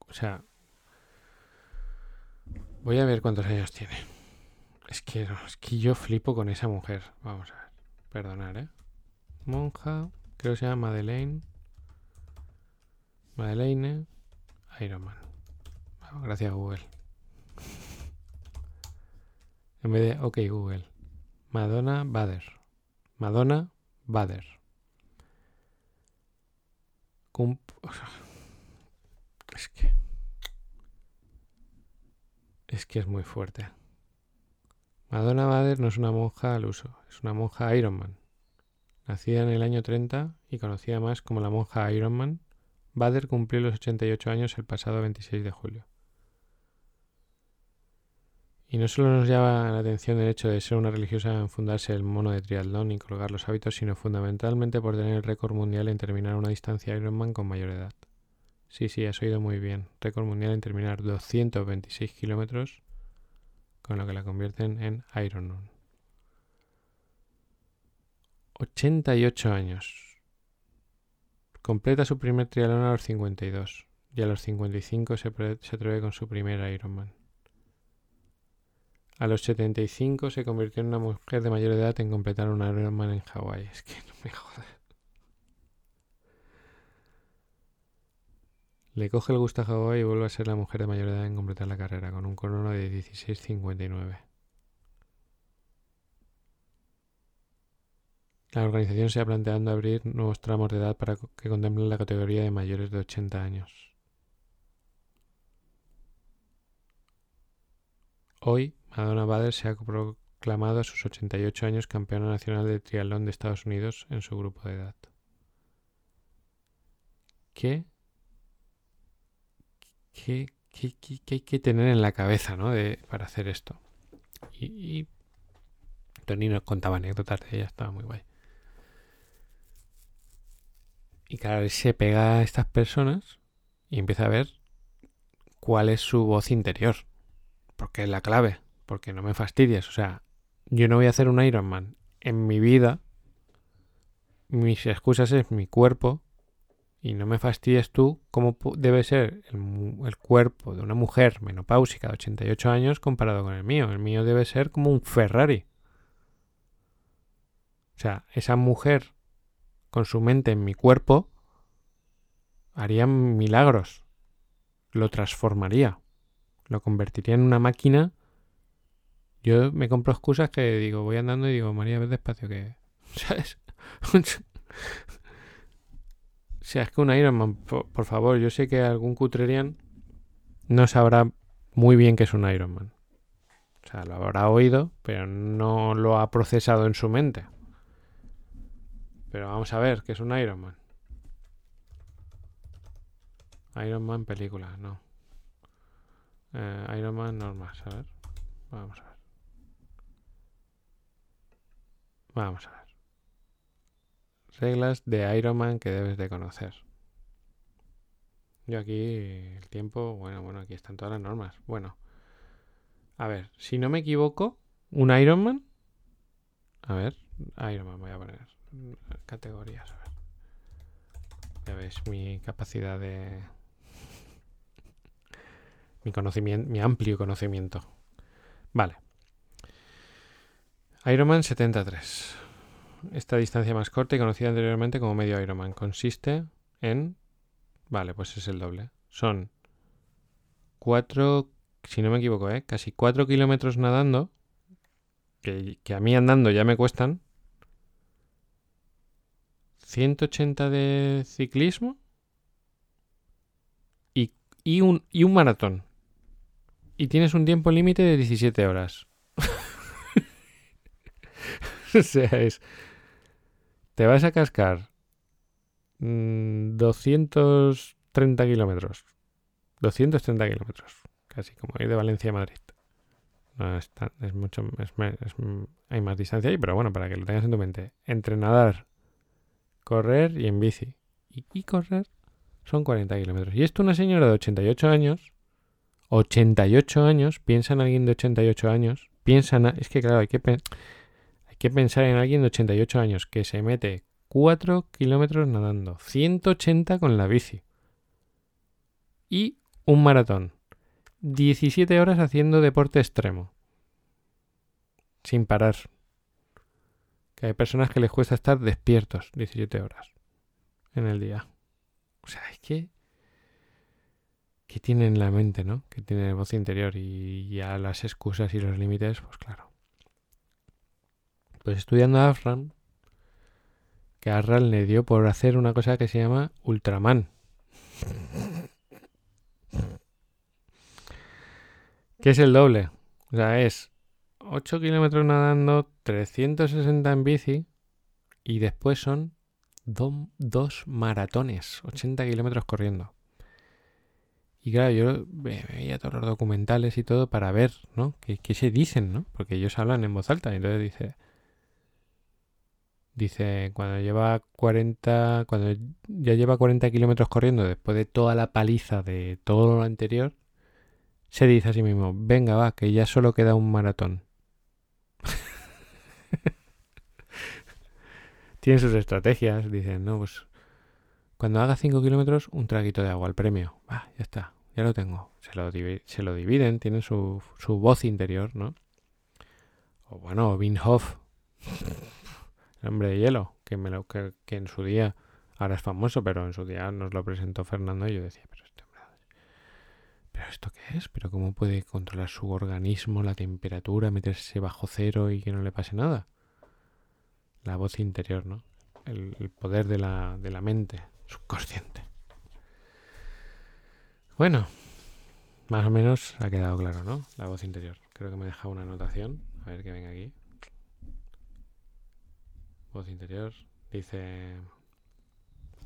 O sea... Voy a ver cuántos años tiene. Es que, es que yo flipo con esa mujer. Vamos a ver. Perdonar, ¿eh? Monja. Creo que se llama Madeleine. Madeleine. Ironman. gracias Google. En vez de OK Google. Madonna Bader. Madonna Bader. Es que. Es que es muy fuerte. Madonna Bader no es una monja al uso, es una monja Ironman. Nacida en el año 30 y conocida más como la monja Ironman, Bader cumplió los 88 años el pasado 26 de julio. Y no solo nos llama la atención el hecho de ser una religiosa en fundarse el mono de triatlón y colgar los hábitos, sino fundamentalmente por tener el récord mundial en terminar una distancia Ironman con mayor edad. Sí, sí, has oído muy bien. Récord mundial en terminar 226 kilómetros, con lo que la convierten en Ironman. 88 años. Completa su primer triatlón a los 52. y a los 55 se, se atreve con su primer Ironman. A los 75 se convirtió en una mujer de mayor edad en completar un Ironman en Hawái. Es que no me jodas. Le coge el gusto a Hawái y vuelve a ser la mujer de mayor edad en completar la carrera, con un crono de 16.59. La organización se ha planteado abrir nuevos tramos de edad para que contemplen la categoría de mayores de 80 años. Hoy, Madonna Bader se ha proclamado a sus 88 años campeona nacional de triatlón de Estados Unidos en su grupo de edad. ¿Qué? ¿Qué, qué, hay que tener en la cabeza ¿no? de, para hacer esto? Y, y Tony nos contaba anécdotas de ella, estaba muy guay. Y claro, se pega a estas personas y empieza a ver cuál es su voz interior. Porque es la clave. Porque no me fastidies. O sea, yo no voy a hacer un Ironman en mi vida. Mis excusas es mi cuerpo. Y no me fastidies tú cómo debe ser el, el cuerpo de una mujer menopáusica de 88 años comparado con el mío. El mío debe ser como un Ferrari. O sea, esa mujer con su mente en mi cuerpo, haría milagros. Lo transformaría. Lo convertiría en una máquina. Yo me compro excusas que digo, voy andando y digo, María, ves despacio que... ¿Sabes? o sea, es que un Ironman, por, por favor, yo sé que algún cutrerian no sabrá muy bien qué es un Ironman. O sea, lo habrá oído, pero no lo ha procesado en su mente. Pero vamos a ver, ¿qué es un Iron Man? Iron Man película, no. Eh, Iron Man normal, a ver. Vamos a ver. Vamos a ver. Reglas de Iron Man que debes de conocer. Yo aquí el tiempo, bueno, bueno, aquí están todas las normas. Bueno. A ver, si no me equivoco, un Iron Man. A ver, Iron Man voy a poner categorías. Ya veis mi capacidad de... Mi conocimiento, mi amplio conocimiento. Vale. Ironman 73. Esta distancia más corta y conocida anteriormente como medio Ironman consiste en... Vale, pues es el doble. Son 4, si no me equivoco, ¿eh? casi 4 kilómetros nadando, que, que a mí andando ya me cuestan, 180 de ciclismo y, un, y un maratón. Y tienes un tiempo límite de 17 horas. o sea, es... Te vas a cascar 230 mm, kilómetros. 230 kilómetros. Casi como ir de Valencia a Madrid. No es, es mucho... hay más distancia ahí, pero bueno, para que lo tengas en tu mente. Entrenador correr y en bici. Y, correr son 40 kilómetros. Y esto una señora de 88 años, 88 años, piensa en alguien de 88 años, piensa en... Es que claro, hay que, que pensar en alguien de 88 años que se mete 4 kilómetros nadando, 180 con la bici. Y un maratón. 17 horas haciendo deporte extremo. Sin parar. Que hay personas que les cuesta estar despiertos 17 horas en el día. O sea, es que... ¿Qué tiene en la mente, no? Que tiene voz interior y ya las excusas y los límites, pues claro. Pues estudiando a Afram, que Arral le dio por hacer una cosa que se llama Ultraman. ¿Qué es el doble? O sea, es 8 kilómetros nadando, 360 en bici y después son dos maratones, 80 kilómetros corriendo. Y claro, yo veía todos los documentales y todo para ver, ¿no? ¿Qué, se dicen, no? Porque ellos hablan en voz alta y entonces dice... Dice, cuando lleva 40, cuando ya lleva 40 kilómetros corriendo después de toda la paliza de todo lo anterior, se dice a sí mismo, venga va, que ya solo queda un maratón. Tienen sus estrategias, dicen, no, pues Cuando haga 5 kilómetros, un traguito de agua al premio. Va, ya está, ya lo tengo. Se lo, se lo dividen, tienen su, su voz interior, ¿no? O bueno, Wim Hof, el hombre de hielo, que, me lo, que, que, en su día, ahora es famoso, pero en su día nos lo presentó Fernando y yo decía, pero este hombre, ¿pero esto qué es? ¿Pero cómo puede controlar su organismo, la temperatura, meterse bajo cero y que no le pase nada? La voz interior, ¿no? El, poder de la, de la mente subconsciente. Bueno, más o menos ha quedado claro, ¿no? La voz interior. Creo que me deja una anotación. A ver que venga aquí. Voz interior. Dice...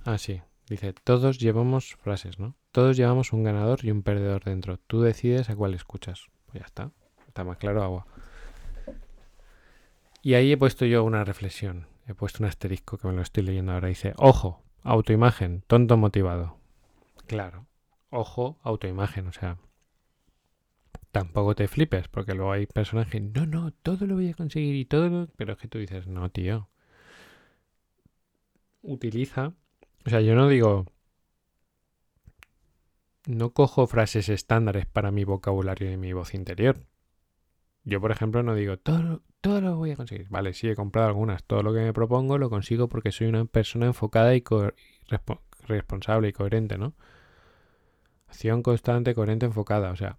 Ah, sí. Dice, todos llevamos frases, ¿no? Todos llevamos un ganador y un perdedor dentro. Tú decides a cuál escuchas. Pues ya está. Está más claro agua. Y ahí he puesto yo una reflexión. He puesto un asterisco que me lo estoy leyendo ahora. Dice, ojo, autoimagen, tonto motivado. Claro. Ojo, autoimagen. O sea, tampoco te flipes, porque luego hay personas que, no, no, todo lo voy a conseguir y todo lo... Pero es que tú dices, no, tío. Utiliza... O sea, yo no digo... No cojo frases estándares para mi vocabulario y mi voz interior. Yo, por ejemplo, no digo, todo, todo lo voy a conseguir. Vale, sí, he comprado algunas. Todo lo que me propongo lo consigo porque soy una persona enfocada y, responsable y coherente, ¿no? Acción constante, coherente, enfocada. O sea,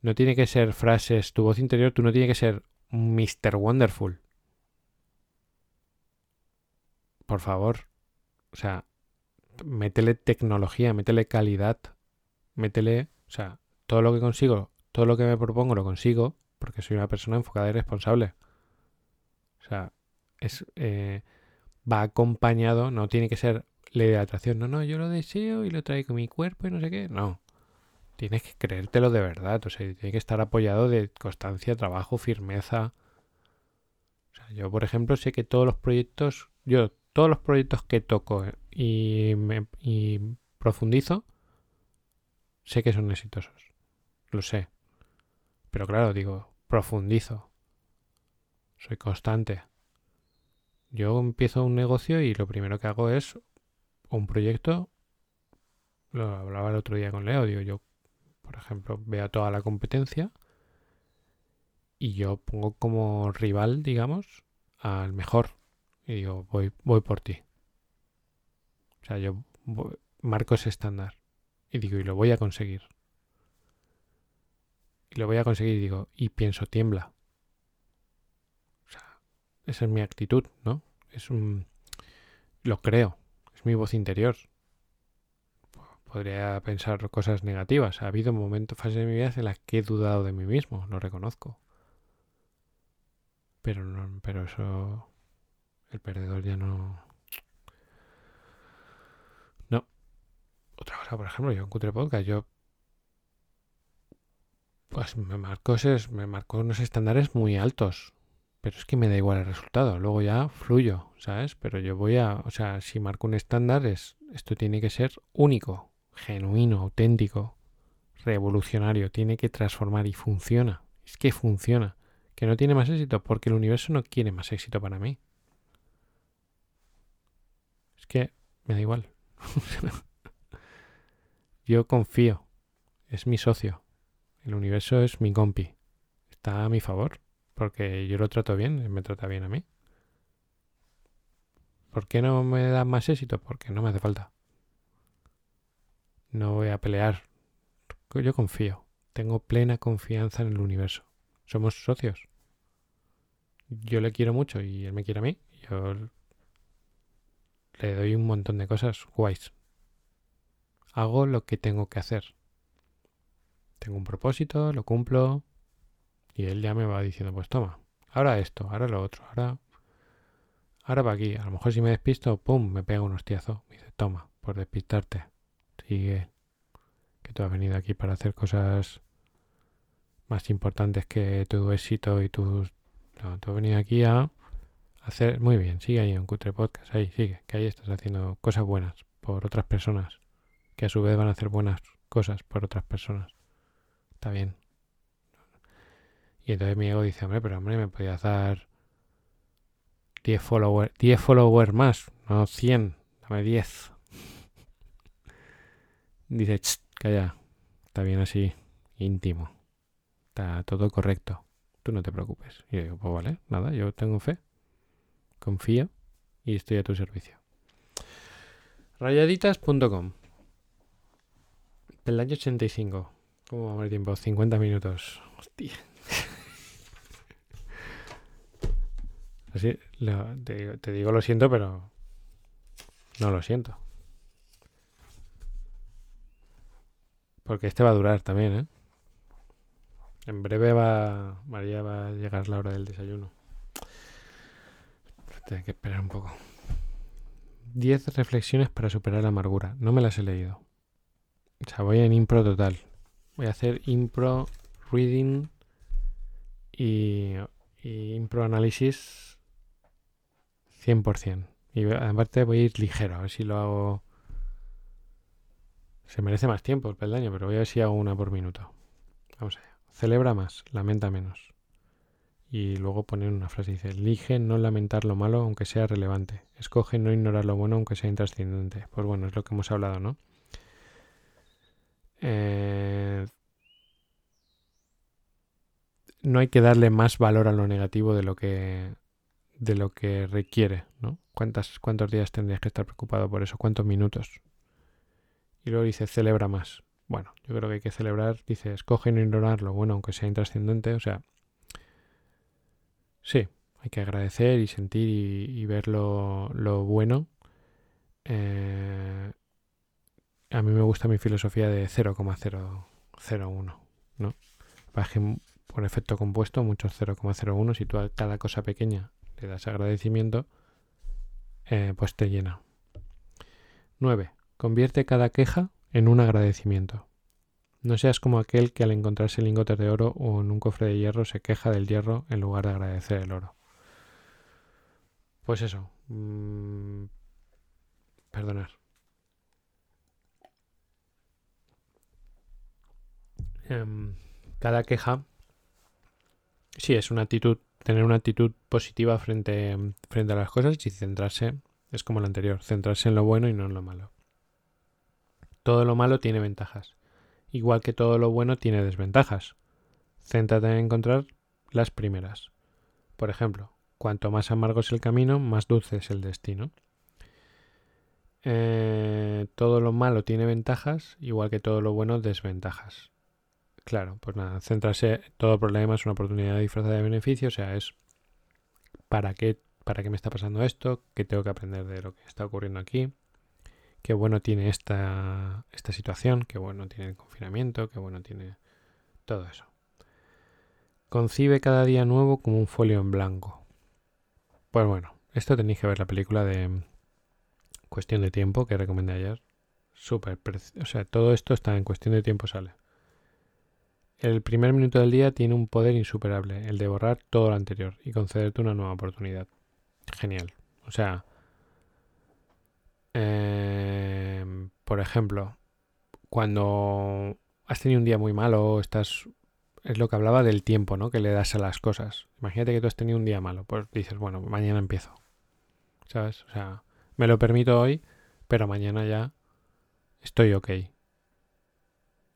no tiene que ser frases, tu voz interior, tú no tiene que ser Mr. Wonderful. Por favor. O sea, métele tecnología, métele calidad, métele, o sea, todo lo que consigo, todo lo que me propongo lo consigo porque soy una persona enfocada y responsable. O sea, es, eh, va acompañado, no tiene que ser ley de atracción. No, no, yo lo deseo y lo traigo con mi cuerpo y no sé qué. No tienes que creértelo de verdad, o sea, tiene que estar apoyado de constancia, trabajo, firmeza. O sea, yo, por ejemplo, sé que todos los proyectos, yo, todos los proyectos que toco y, me, y profundizo, sé que son exitosos. Lo sé. Pero claro, digo, profundizo. Soy constante. Yo empiezo un negocio y lo primero que hago es un proyecto. Lo hablaba el otro día con Leo, digo, yo por ejemplo, veo toda la competencia y yo pongo como rival, digamos, al mejor. Y digo, voy, voy por ti. O sea, yo marco ese estándar. Y digo, y lo voy a conseguir. Y lo voy a conseguir, y digo, y pienso, tiembla. O sea, esa es mi actitud, ¿no? Es un... Lo creo. Es mi voz interior podría pensar cosas negativas. Ha habido momentos, fases de mi vida en las que he dudado de mí mismo, lo reconozco. Pero no, pero eso el perdedor ya no no. Otra cosa, por ejemplo, yo encontré podcast, yo pues me marcó me marcó unos estándares muy altos. Pero es que me da igual el resultado. Luego ya fluyo, ¿sabes? Pero yo voy a, o sea, si marco un estándar es esto tiene que ser único genuino, auténtico, revolucionario, tiene que transformar y funciona. Es que funciona. Que no tiene más éxito porque el universo no quiere más éxito para mí. Que me da igual. Yo confío. Es mi socio. El universo es mi compi. Está a mi favor. Porque yo lo trato bien, él me trata bien a mí. ¿Por qué no me da más éxito? Porque no me hace falta. No voy a pelear. Yo confío. Tengo plena confianza en el universo. Somos socios. Yo le quiero mucho y él me quiere a mí. Yo le doy un montón de cosas guays. Hago lo que tengo que hacer. Tengo un propósito, lo cumplo. Y él ya me va diciendo, pues toma, ahora esto, ahora lo otro, ahora... Ahora va aquí. A lo mejor si me despisto, ¡pum! Me pega un hostiazo. Me dice, toma, por despistarte sigue, que tú has venido aquí para hacer cosas más importantes que tu éxito y tus... No, tú has venido aquí a hacer... Muy bien, sigue ahí en Cutre Podcast, ahí, sigue, que ahí estás haciendo cosas buenas por otras personas, que a su vez van a hacer buenas cosas por otras personas. Está bien. Y entonces mi ego dice, hombre, pero hombre, me podías dar 10 followers, 10 followers más, no 100. dame 10. Dice, "Ch, calla, está bien así, íntimo, está todo correcto, tú no te preocupes. Y yo digo, pues vale, nada, yo tengo fe, confío y estoy a tu servicio. Rayaditas.com Del año 85. ¿Cómo vamos el tiempo? 50 minutos. Hostia. Así, te, te digo lo siento, pero no lo siento. Porque este va a durar también, ¿eh? En breve va. María va a llegar la hora del desayuno. Tengo que esperar un poco. 10 reflexiones para superar la amargura. No me las he leído. O sea, voy en impro total. Voy a hacer impro reading y, y impro análisis 100%. Y aparte voy a ir ligero, a ver si lo hago... Se merece más tiempo el peldaño, pero voy a ver si hago una por minuto. Vamos allá. Celebra más, lamenta menos. Y luego poner una frase, dice, elige no lamentar lo malo aunque sea relevante. Escoge no ignorar lo bueno aunque sea intrascendente. Pues bueno, es lo que hemos hablado, ¿no? Eh, no hay que darle más valor a lo negativo de lo que de lo que requiere, ¿no? ¿Cuántas, ¿Cuántos días tendrías que estar preocupado por eso? ¿Cuántos minutos? Y luego dice, celebra más. Bueno, yo creo que hay que celebrar, dice, escoge no ignorar lo bueno aunque sea intrascendente, o sea, sí, hay que agradecer y sentir y, y ver lo, bueno. Eh, a mí me gusta mi filosofía de 0,001, ¿no? Que por efecto compuesto, muchos 0,01, si tú a cada cosa pequeña le das agradecimiento, eh, pues te llena. 9. Convierte cada queja en un agradecimiento. No seas como aquel que al encontrarse lingotes de oro o en un cofre de hierro se queja del hierro en lugar de agradecer el oro. Pues eso. mm, perdonar. Em, cada queja, sí, es una actitud, tener una actitud positiva frente, frente a las cosas y centrarse, es como lo anterior, centrarse en lo bueno y no en lo malo. Todo lo malo tiene ventajas, igual que todo lo bueno tiene desventajas. Céntrate en encontrar las primeras. Por ejemplo, cuanto más amargo es el camino, más dulce es el destino. Eh, todo lo malo tiene ventajas, igual que todo lo bueno desventajas. Claro, pues nada, centrarse, todo problema es una oportunidad disfrazada de beneficio, o sea, es para qué, para qué me está pasando esto, qué tengo que aprender de lo que está ocurriendo aquí, qué bueno tiene esta, esta situación, qué bueno tiene el confinamiento, qué bueno tiene todo eso. Concibe cada día nuevo como un folio en blanco. Pues bueno, esto tenéis que ver la película de Cuestión de Tiempo que recomendé ayer. Súper, o sea, todo esto está en cuestión de tiempo sale. El primer minuto del día tiene un poder insuperable, el de borrar todo lo anterior y concederte una nueva oportunidad. Genial. O sea, eh, por ejemplo, cuando has tenido un día muy malo, estás es lo que hablaba del tiempo, ¿no? Que le das a las cosas. Imagínate que tú has tenido un día malo, pues dices, bueno, mañana empiezo. ¿Sabes? O sea, me lo permito hoy, pero mañana ya estoy ok.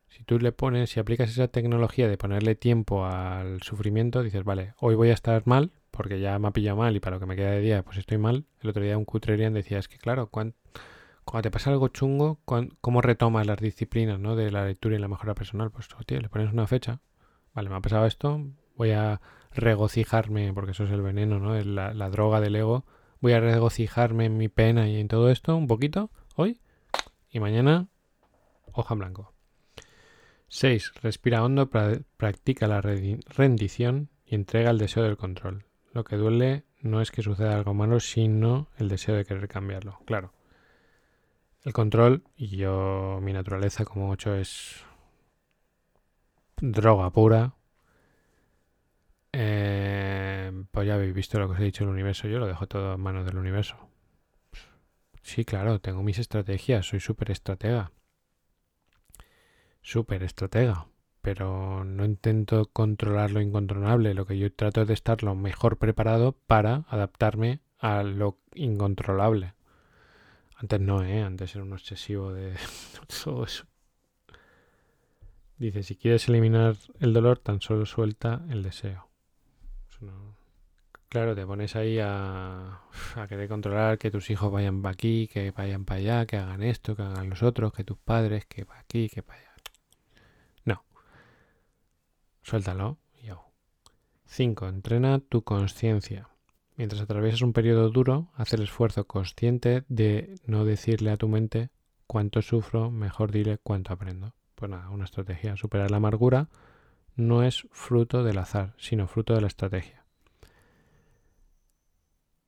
Si tú le pones, si aplicas esa tecnología de ponerle tiempo al sufrimiento, dices, vale, hoy voy a estar mal, porque ya me ha pillado mal y para lo que me queda de día, pues estoy mal. El otro día un cutrerian decía, es que claro, cuan- cuando te pasa algo chungo, ¿cómo retomas las disciplinas ¿no? de la lectura y la mejora personal? Pues, tío, le pones una fecha. Vale, me ha pasado esto, voy a regocijarme, porque eso es el veneno, ¿no? La, droga del ego. Voy a regocijarme en mi pena y en todo esto un poquito hoy y mañana hoja en blanco. 6. Respira hondo, pra- practica la rendición y entrega el deseo del control. Lo que duele no es que suceda algo malo, sino el deseo de querer cambiarlo. Claro. El control, y yo, mi naturaleza como 8 es droga pura. Eh, pues ya habéis visto lo que os he dicho del universo. Yo lo dejo todo en manos del universo. Sí, claro, tengo mis estrategias. Soy súper estratega. Súper estratega. Pero no intento controlar lo incontrolable. Lo que yo trato es de estar lo mejor preparado para adaptarme a lo incontrolable. Antes no, ¿eh? Antes era un obsesivo de todo eso. Dice, si quieres eliminar el dolor, tan solo suelta el deseo. Claro, te pones ahí a, a querer controlar que tus hijos vayan para aquí, que vayan para allá, que hagan esto, que hagan los otros, que tus padres, que para aquí, que para allá. Suéltalo. 5. Entrena tu conciencia. Mientras atraviesas un periodo duro, haz el esfuerzo consciente de no decirle a tu mente cuánto sufro, mejor dile cuánto aprendo. Pues nada, una estrategia. Superar la amargura no es fruto del azar, sino fruto de la estrategia.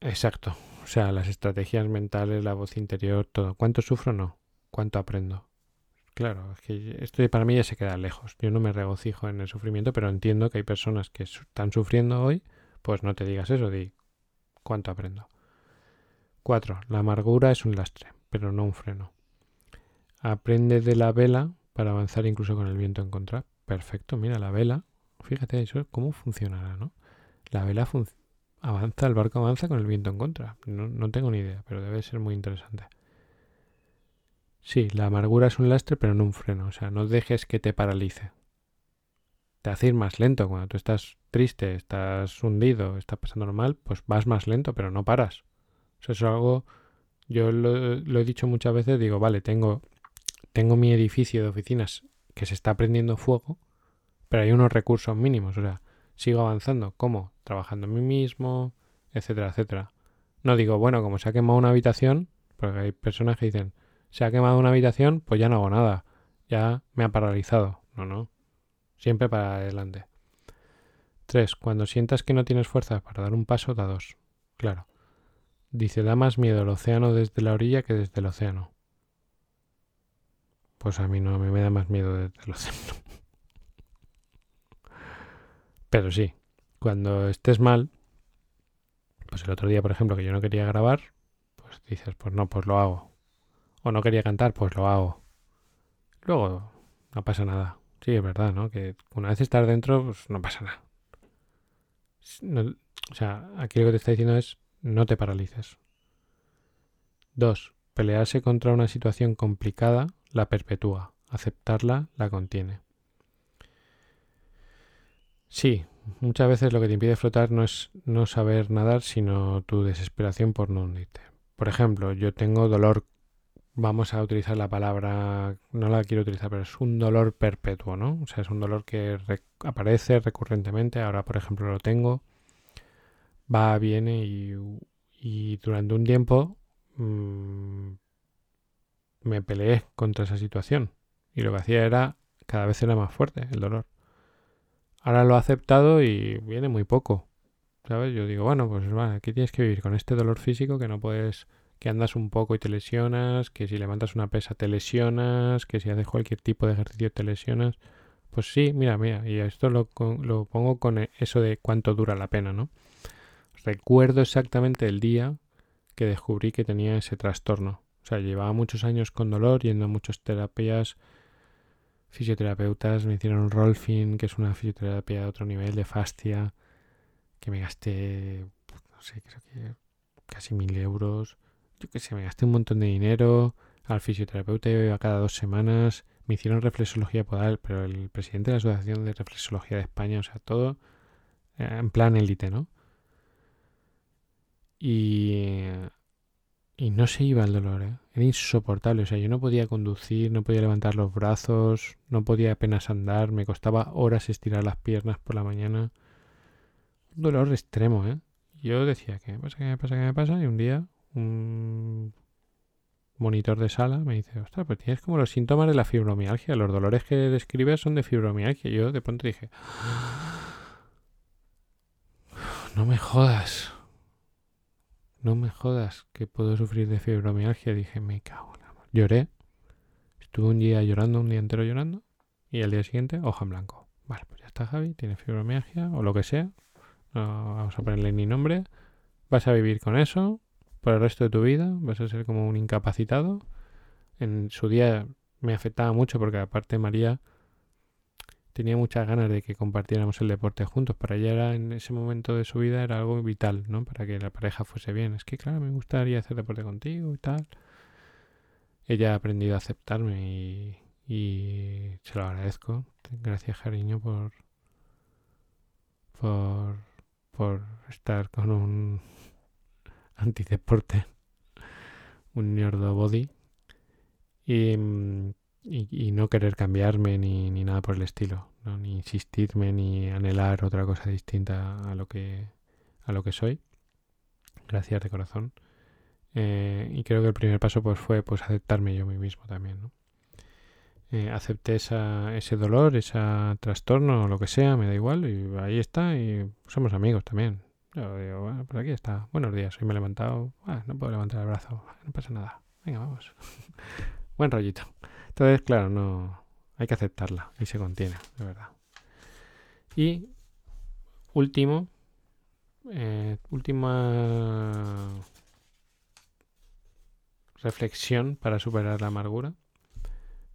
Exacto. O sea, las estrategias mentales, la voz interior, todo. ¿Cuánto sufro? No. ¿Cuánto aprendo? Claro, es que esto para mí ya se queda lejos. Yo no me regocijo en el sufrimiento, pero entiendo que hay personas que están sufriendo hoy, pues no te digas eso, di cuánto aprendo. 4. La amargura es un lastre, pero no un freno. Aprende de la vela para avanzar incluso con el viento en contra. Perfecto, mira, la vela, fíjate eso, cómo funcionará, ¿no? La vela avanza, el barco avanza con el viento en contra. No, no tengo ni idea, pero debe ser muy interesante. Sí, la amargura es un lastre, pero no un freno. O sea, no dejes que te paralice. Te hace ir más lento. Cuando tú estás triste, estás hundido, estás pasando mal, pues vas más lento, pero no paras. Eso es algo. Yo lo, he dicho muchas veces, digo, vale, tengo, tengo mi edificio de oficinas que se está prendiendo fuego, pero hay unos recursos mínimos. O sea, sigo avanzando. ¿Cómo? Trabajando en mí mismo, etcétera, etcétera. No digo, bueno, como se ha quemado una habitación, porque hay personas que dicen, se ha quemado una habitación, pues ya no hago nada. Ya me ha paralizado. No, no. Siempre para adelante. 3. Cuando sientas que no tienes fuerzas para dar un paso, da dos. Claro. Dice, da más miedo el océano desde la orilla que desde el océano. Pues a mí no, a mí me da más miedo desde el océano. Pero sí, cuando estés mal, pues el otro día, por ejemplo, que yo no quería grabar, pues dices, pues no, pues lo hago o no quería cantar, pues lo hago. Luego, no pasa nada. Sí, es verdad, ¿no? Que una vez estar dentro, pues no pasa nada. o sea, aquí lo que te está diciendo es no te paralices. Dos, Pelearse contra una situación complicada la perpetúa. Aceptarla la contiene. Sí, muchas veces lo que te impide flotar no es no saber nadar, sino tu desesperación por no hundirte. Por ejemplo, yo tengo dolor vamos a utilizar la palabra, no la quiero utilizar, pero es un dolor perpetuo, ¿no? O sea, es un dolor que aparece recurrentemente, ahora por ejemplo lo tengo, va, viene y, y durante un tiempo mmm, me peleé contra esa situación y lo que hacía era, cada vez era más fuerte el dolor. Ahora lo he aceptado y viene muy poco, ¿sabes? Yo digo, bueno, pues vale, aquí tienes que vivir con este dolor físico que no puedes que andas un poco y te lesionas, que si levantas una pesa te lesionas, que si haces cualquier tipo de ejercicio te lesionas. Pues sí, mira, mira, y esto lo, lo pongo con e, eso de cuánto dura la pena, ¿no? Recuerdo exactamente el día que descubrí que tenía ese trastorno. O sea, llevaba muchos años con dolor, yendo a muchas terapias, fisioterapeutas, me hicieron Rolfing, que es una fisioterapia de otro nivel de fascia, que me gasté, no sé, creo que casi mil euros yo que sé, me gasté un montón de dinero, al fisioterapeuta iba cada dos semanas, me hicieron reflexología podal, pero el presidente de la Asociación de Reflexología de España, o sea, todo eh, en plan élite, ¿no? Y, y no se iba el dolor, ¿eh? era insoportable, o sea, yo no podía conducir, no podía levantar los brazos, no podía apenas andar, me costaba horas estirar las piernas por la mañana. Un dolor extremo, ¿eh? Yo decía, ¿qué pasa? ¿Qué me pasa? ¿Qué me pasa? Y un día un monitor de sala me dice, ostras, pues tienes como los síntomas de la fibromialgia. Los dolores que describes son de fibromialgia. Yo de pronto dije, no me jodas. No me jodas que puedo sufrir de fibromialgia. Dije, me cago en la Lloré. Estuve un día llorando, un día entero llorando. Y al día siguiente, hoja en blanco. Vale, pues ya está Javi, tiene fibromialgia o lo que sea. No vamos a ponerle ni nombre. Vas a vivir con eso por el resto de tu vida, vas a ser como un incapacitado. En su día me afectaba mucho porque aparte María tenía muchas ganas de que compartiéramos el deporte juntos. Para ella era, en ese momento de su vida era algo vital, ¿no? Para que la pareja fuese bien. Es que claro, me gustaría hacer deporte contigo y tal. ella ha aprendido a aceptarme y, y se lo agradezco. Gracias, cariño, por, por, por estar con un antideporte, un ñordo body y, y, no querer cambiarme ni, ni nada por el estilo, ni insistirme ni anhelar otra cosa distinta a lo que, a lo que soy. Gracias de corazón. Eh, y creo que el primer paso pues fue pues aceptarme yo mismo también, ¿no? Eh, acepté esa, ese dolor, ese trastorno o lo que sea, me da igual, y ahí está, y somos amigos también. Yo digo, bueno, por aquí está. Buenos días, hoy me he levantado, ah, no puedo levantar el brazo, no pasa nada. Venga, vamos. Buen rollito. Entonces, claro, no hay que aceptarla, ahí se contiene, de verdad. Y último, eh, última reflexión para superar la amargura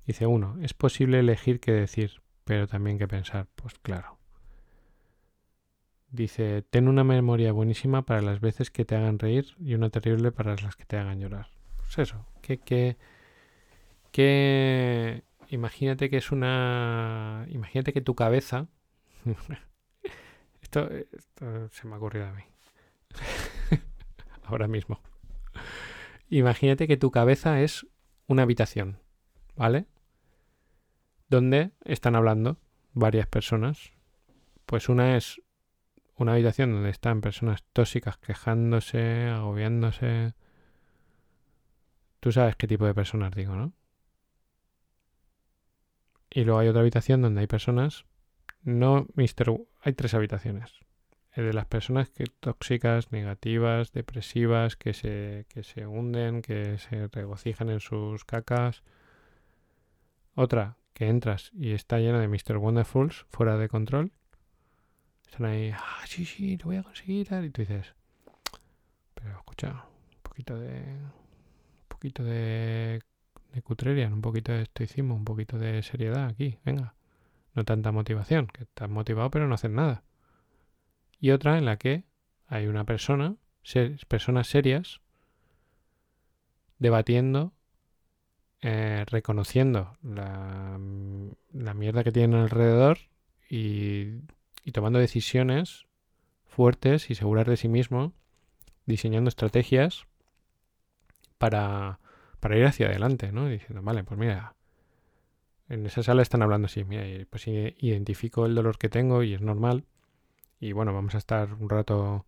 Dice uno, es posible elegir qué decir, pero también qué pensar. Pues claro. Dice, ten una memoria buenísima para las veces que te hagan reír y una terrible para las que te hagan llorar. Pues eso, que, que, que, imagínate que es una, imagínate que tu cabeza, esto, esto se me ha ocurrido a mí, ahora mismo. Imagínate que tu cabeza es una habitación, ¿vale? donde están hablando varias personas. Pues una es una habitación donde están personas tóxicas quejándose, agobiándose. Tú sabes qué tipo de personas digo, ¿no? Y luego hay otra habitación donde hay personas, no Mister, hay tres habitaciones. El de las personas que tóxicas, negativas, depresivas, que se, que se hunden, que se regocijan en sus cacas. Otra que entras y está llena de Mr. Wonderfuls fuera de control. Están ahí, ah, sí, sí, lo voy a conseguir. Y tú dices, pero escucha, un poquito de. Un poquito de. de cutrerian, un poquito de estoicismo, un poquito de seriedad aquí, venga. No tanta motivación, que estás motivado pero no haces nada. Y otra en la que hay una persona, personas serias, debatiendo eh, reconociendo la, la, mierda que tienen alrededor y, y, tomando decisiones fuertes y seguras de sí mismo, diseñando estrategias para, para ir hacia adelante, ¿no? Diciendo, vale, pues mira, en esa sala están hablando así, mira, pues identifico el dolor que tengo y es normal. Y bueno, vamos a estar un rato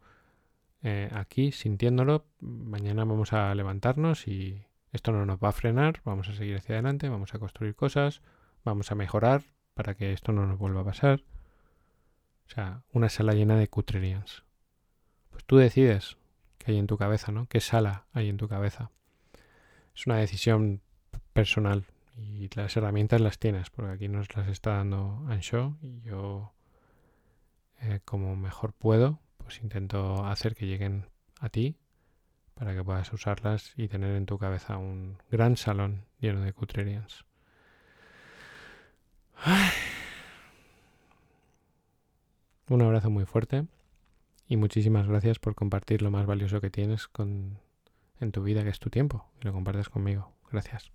eh, aquí sintiéndolo. Mañana vamos a levantarnos y, esto no nos va a frenar, vamos a seguir hacia adelante, vamos a construir cosas, vamos a mejorar para que esto no nos vuelva a pasar. O sea, una sala llena de cutrerians. Pues tú decides qué hay en tu cabeza, ¿no? ¿Qué sala hay en tu cabeza? Es una decisión personal y las herramientas las tienes, porque aquí nos las está dando Ansho y yo, eh, como mejor puedo, pues intento hacer que lleguen a ti para que puedas usarlas y tener en tu cabeza un gran salón lleno de cutrerians. Un abrazo muy fuerte y muchísimas gracias por compartir lo más valioso que tienes con, en tu vida, que es tu tiempo, y lo compartes conmigo. Gracias.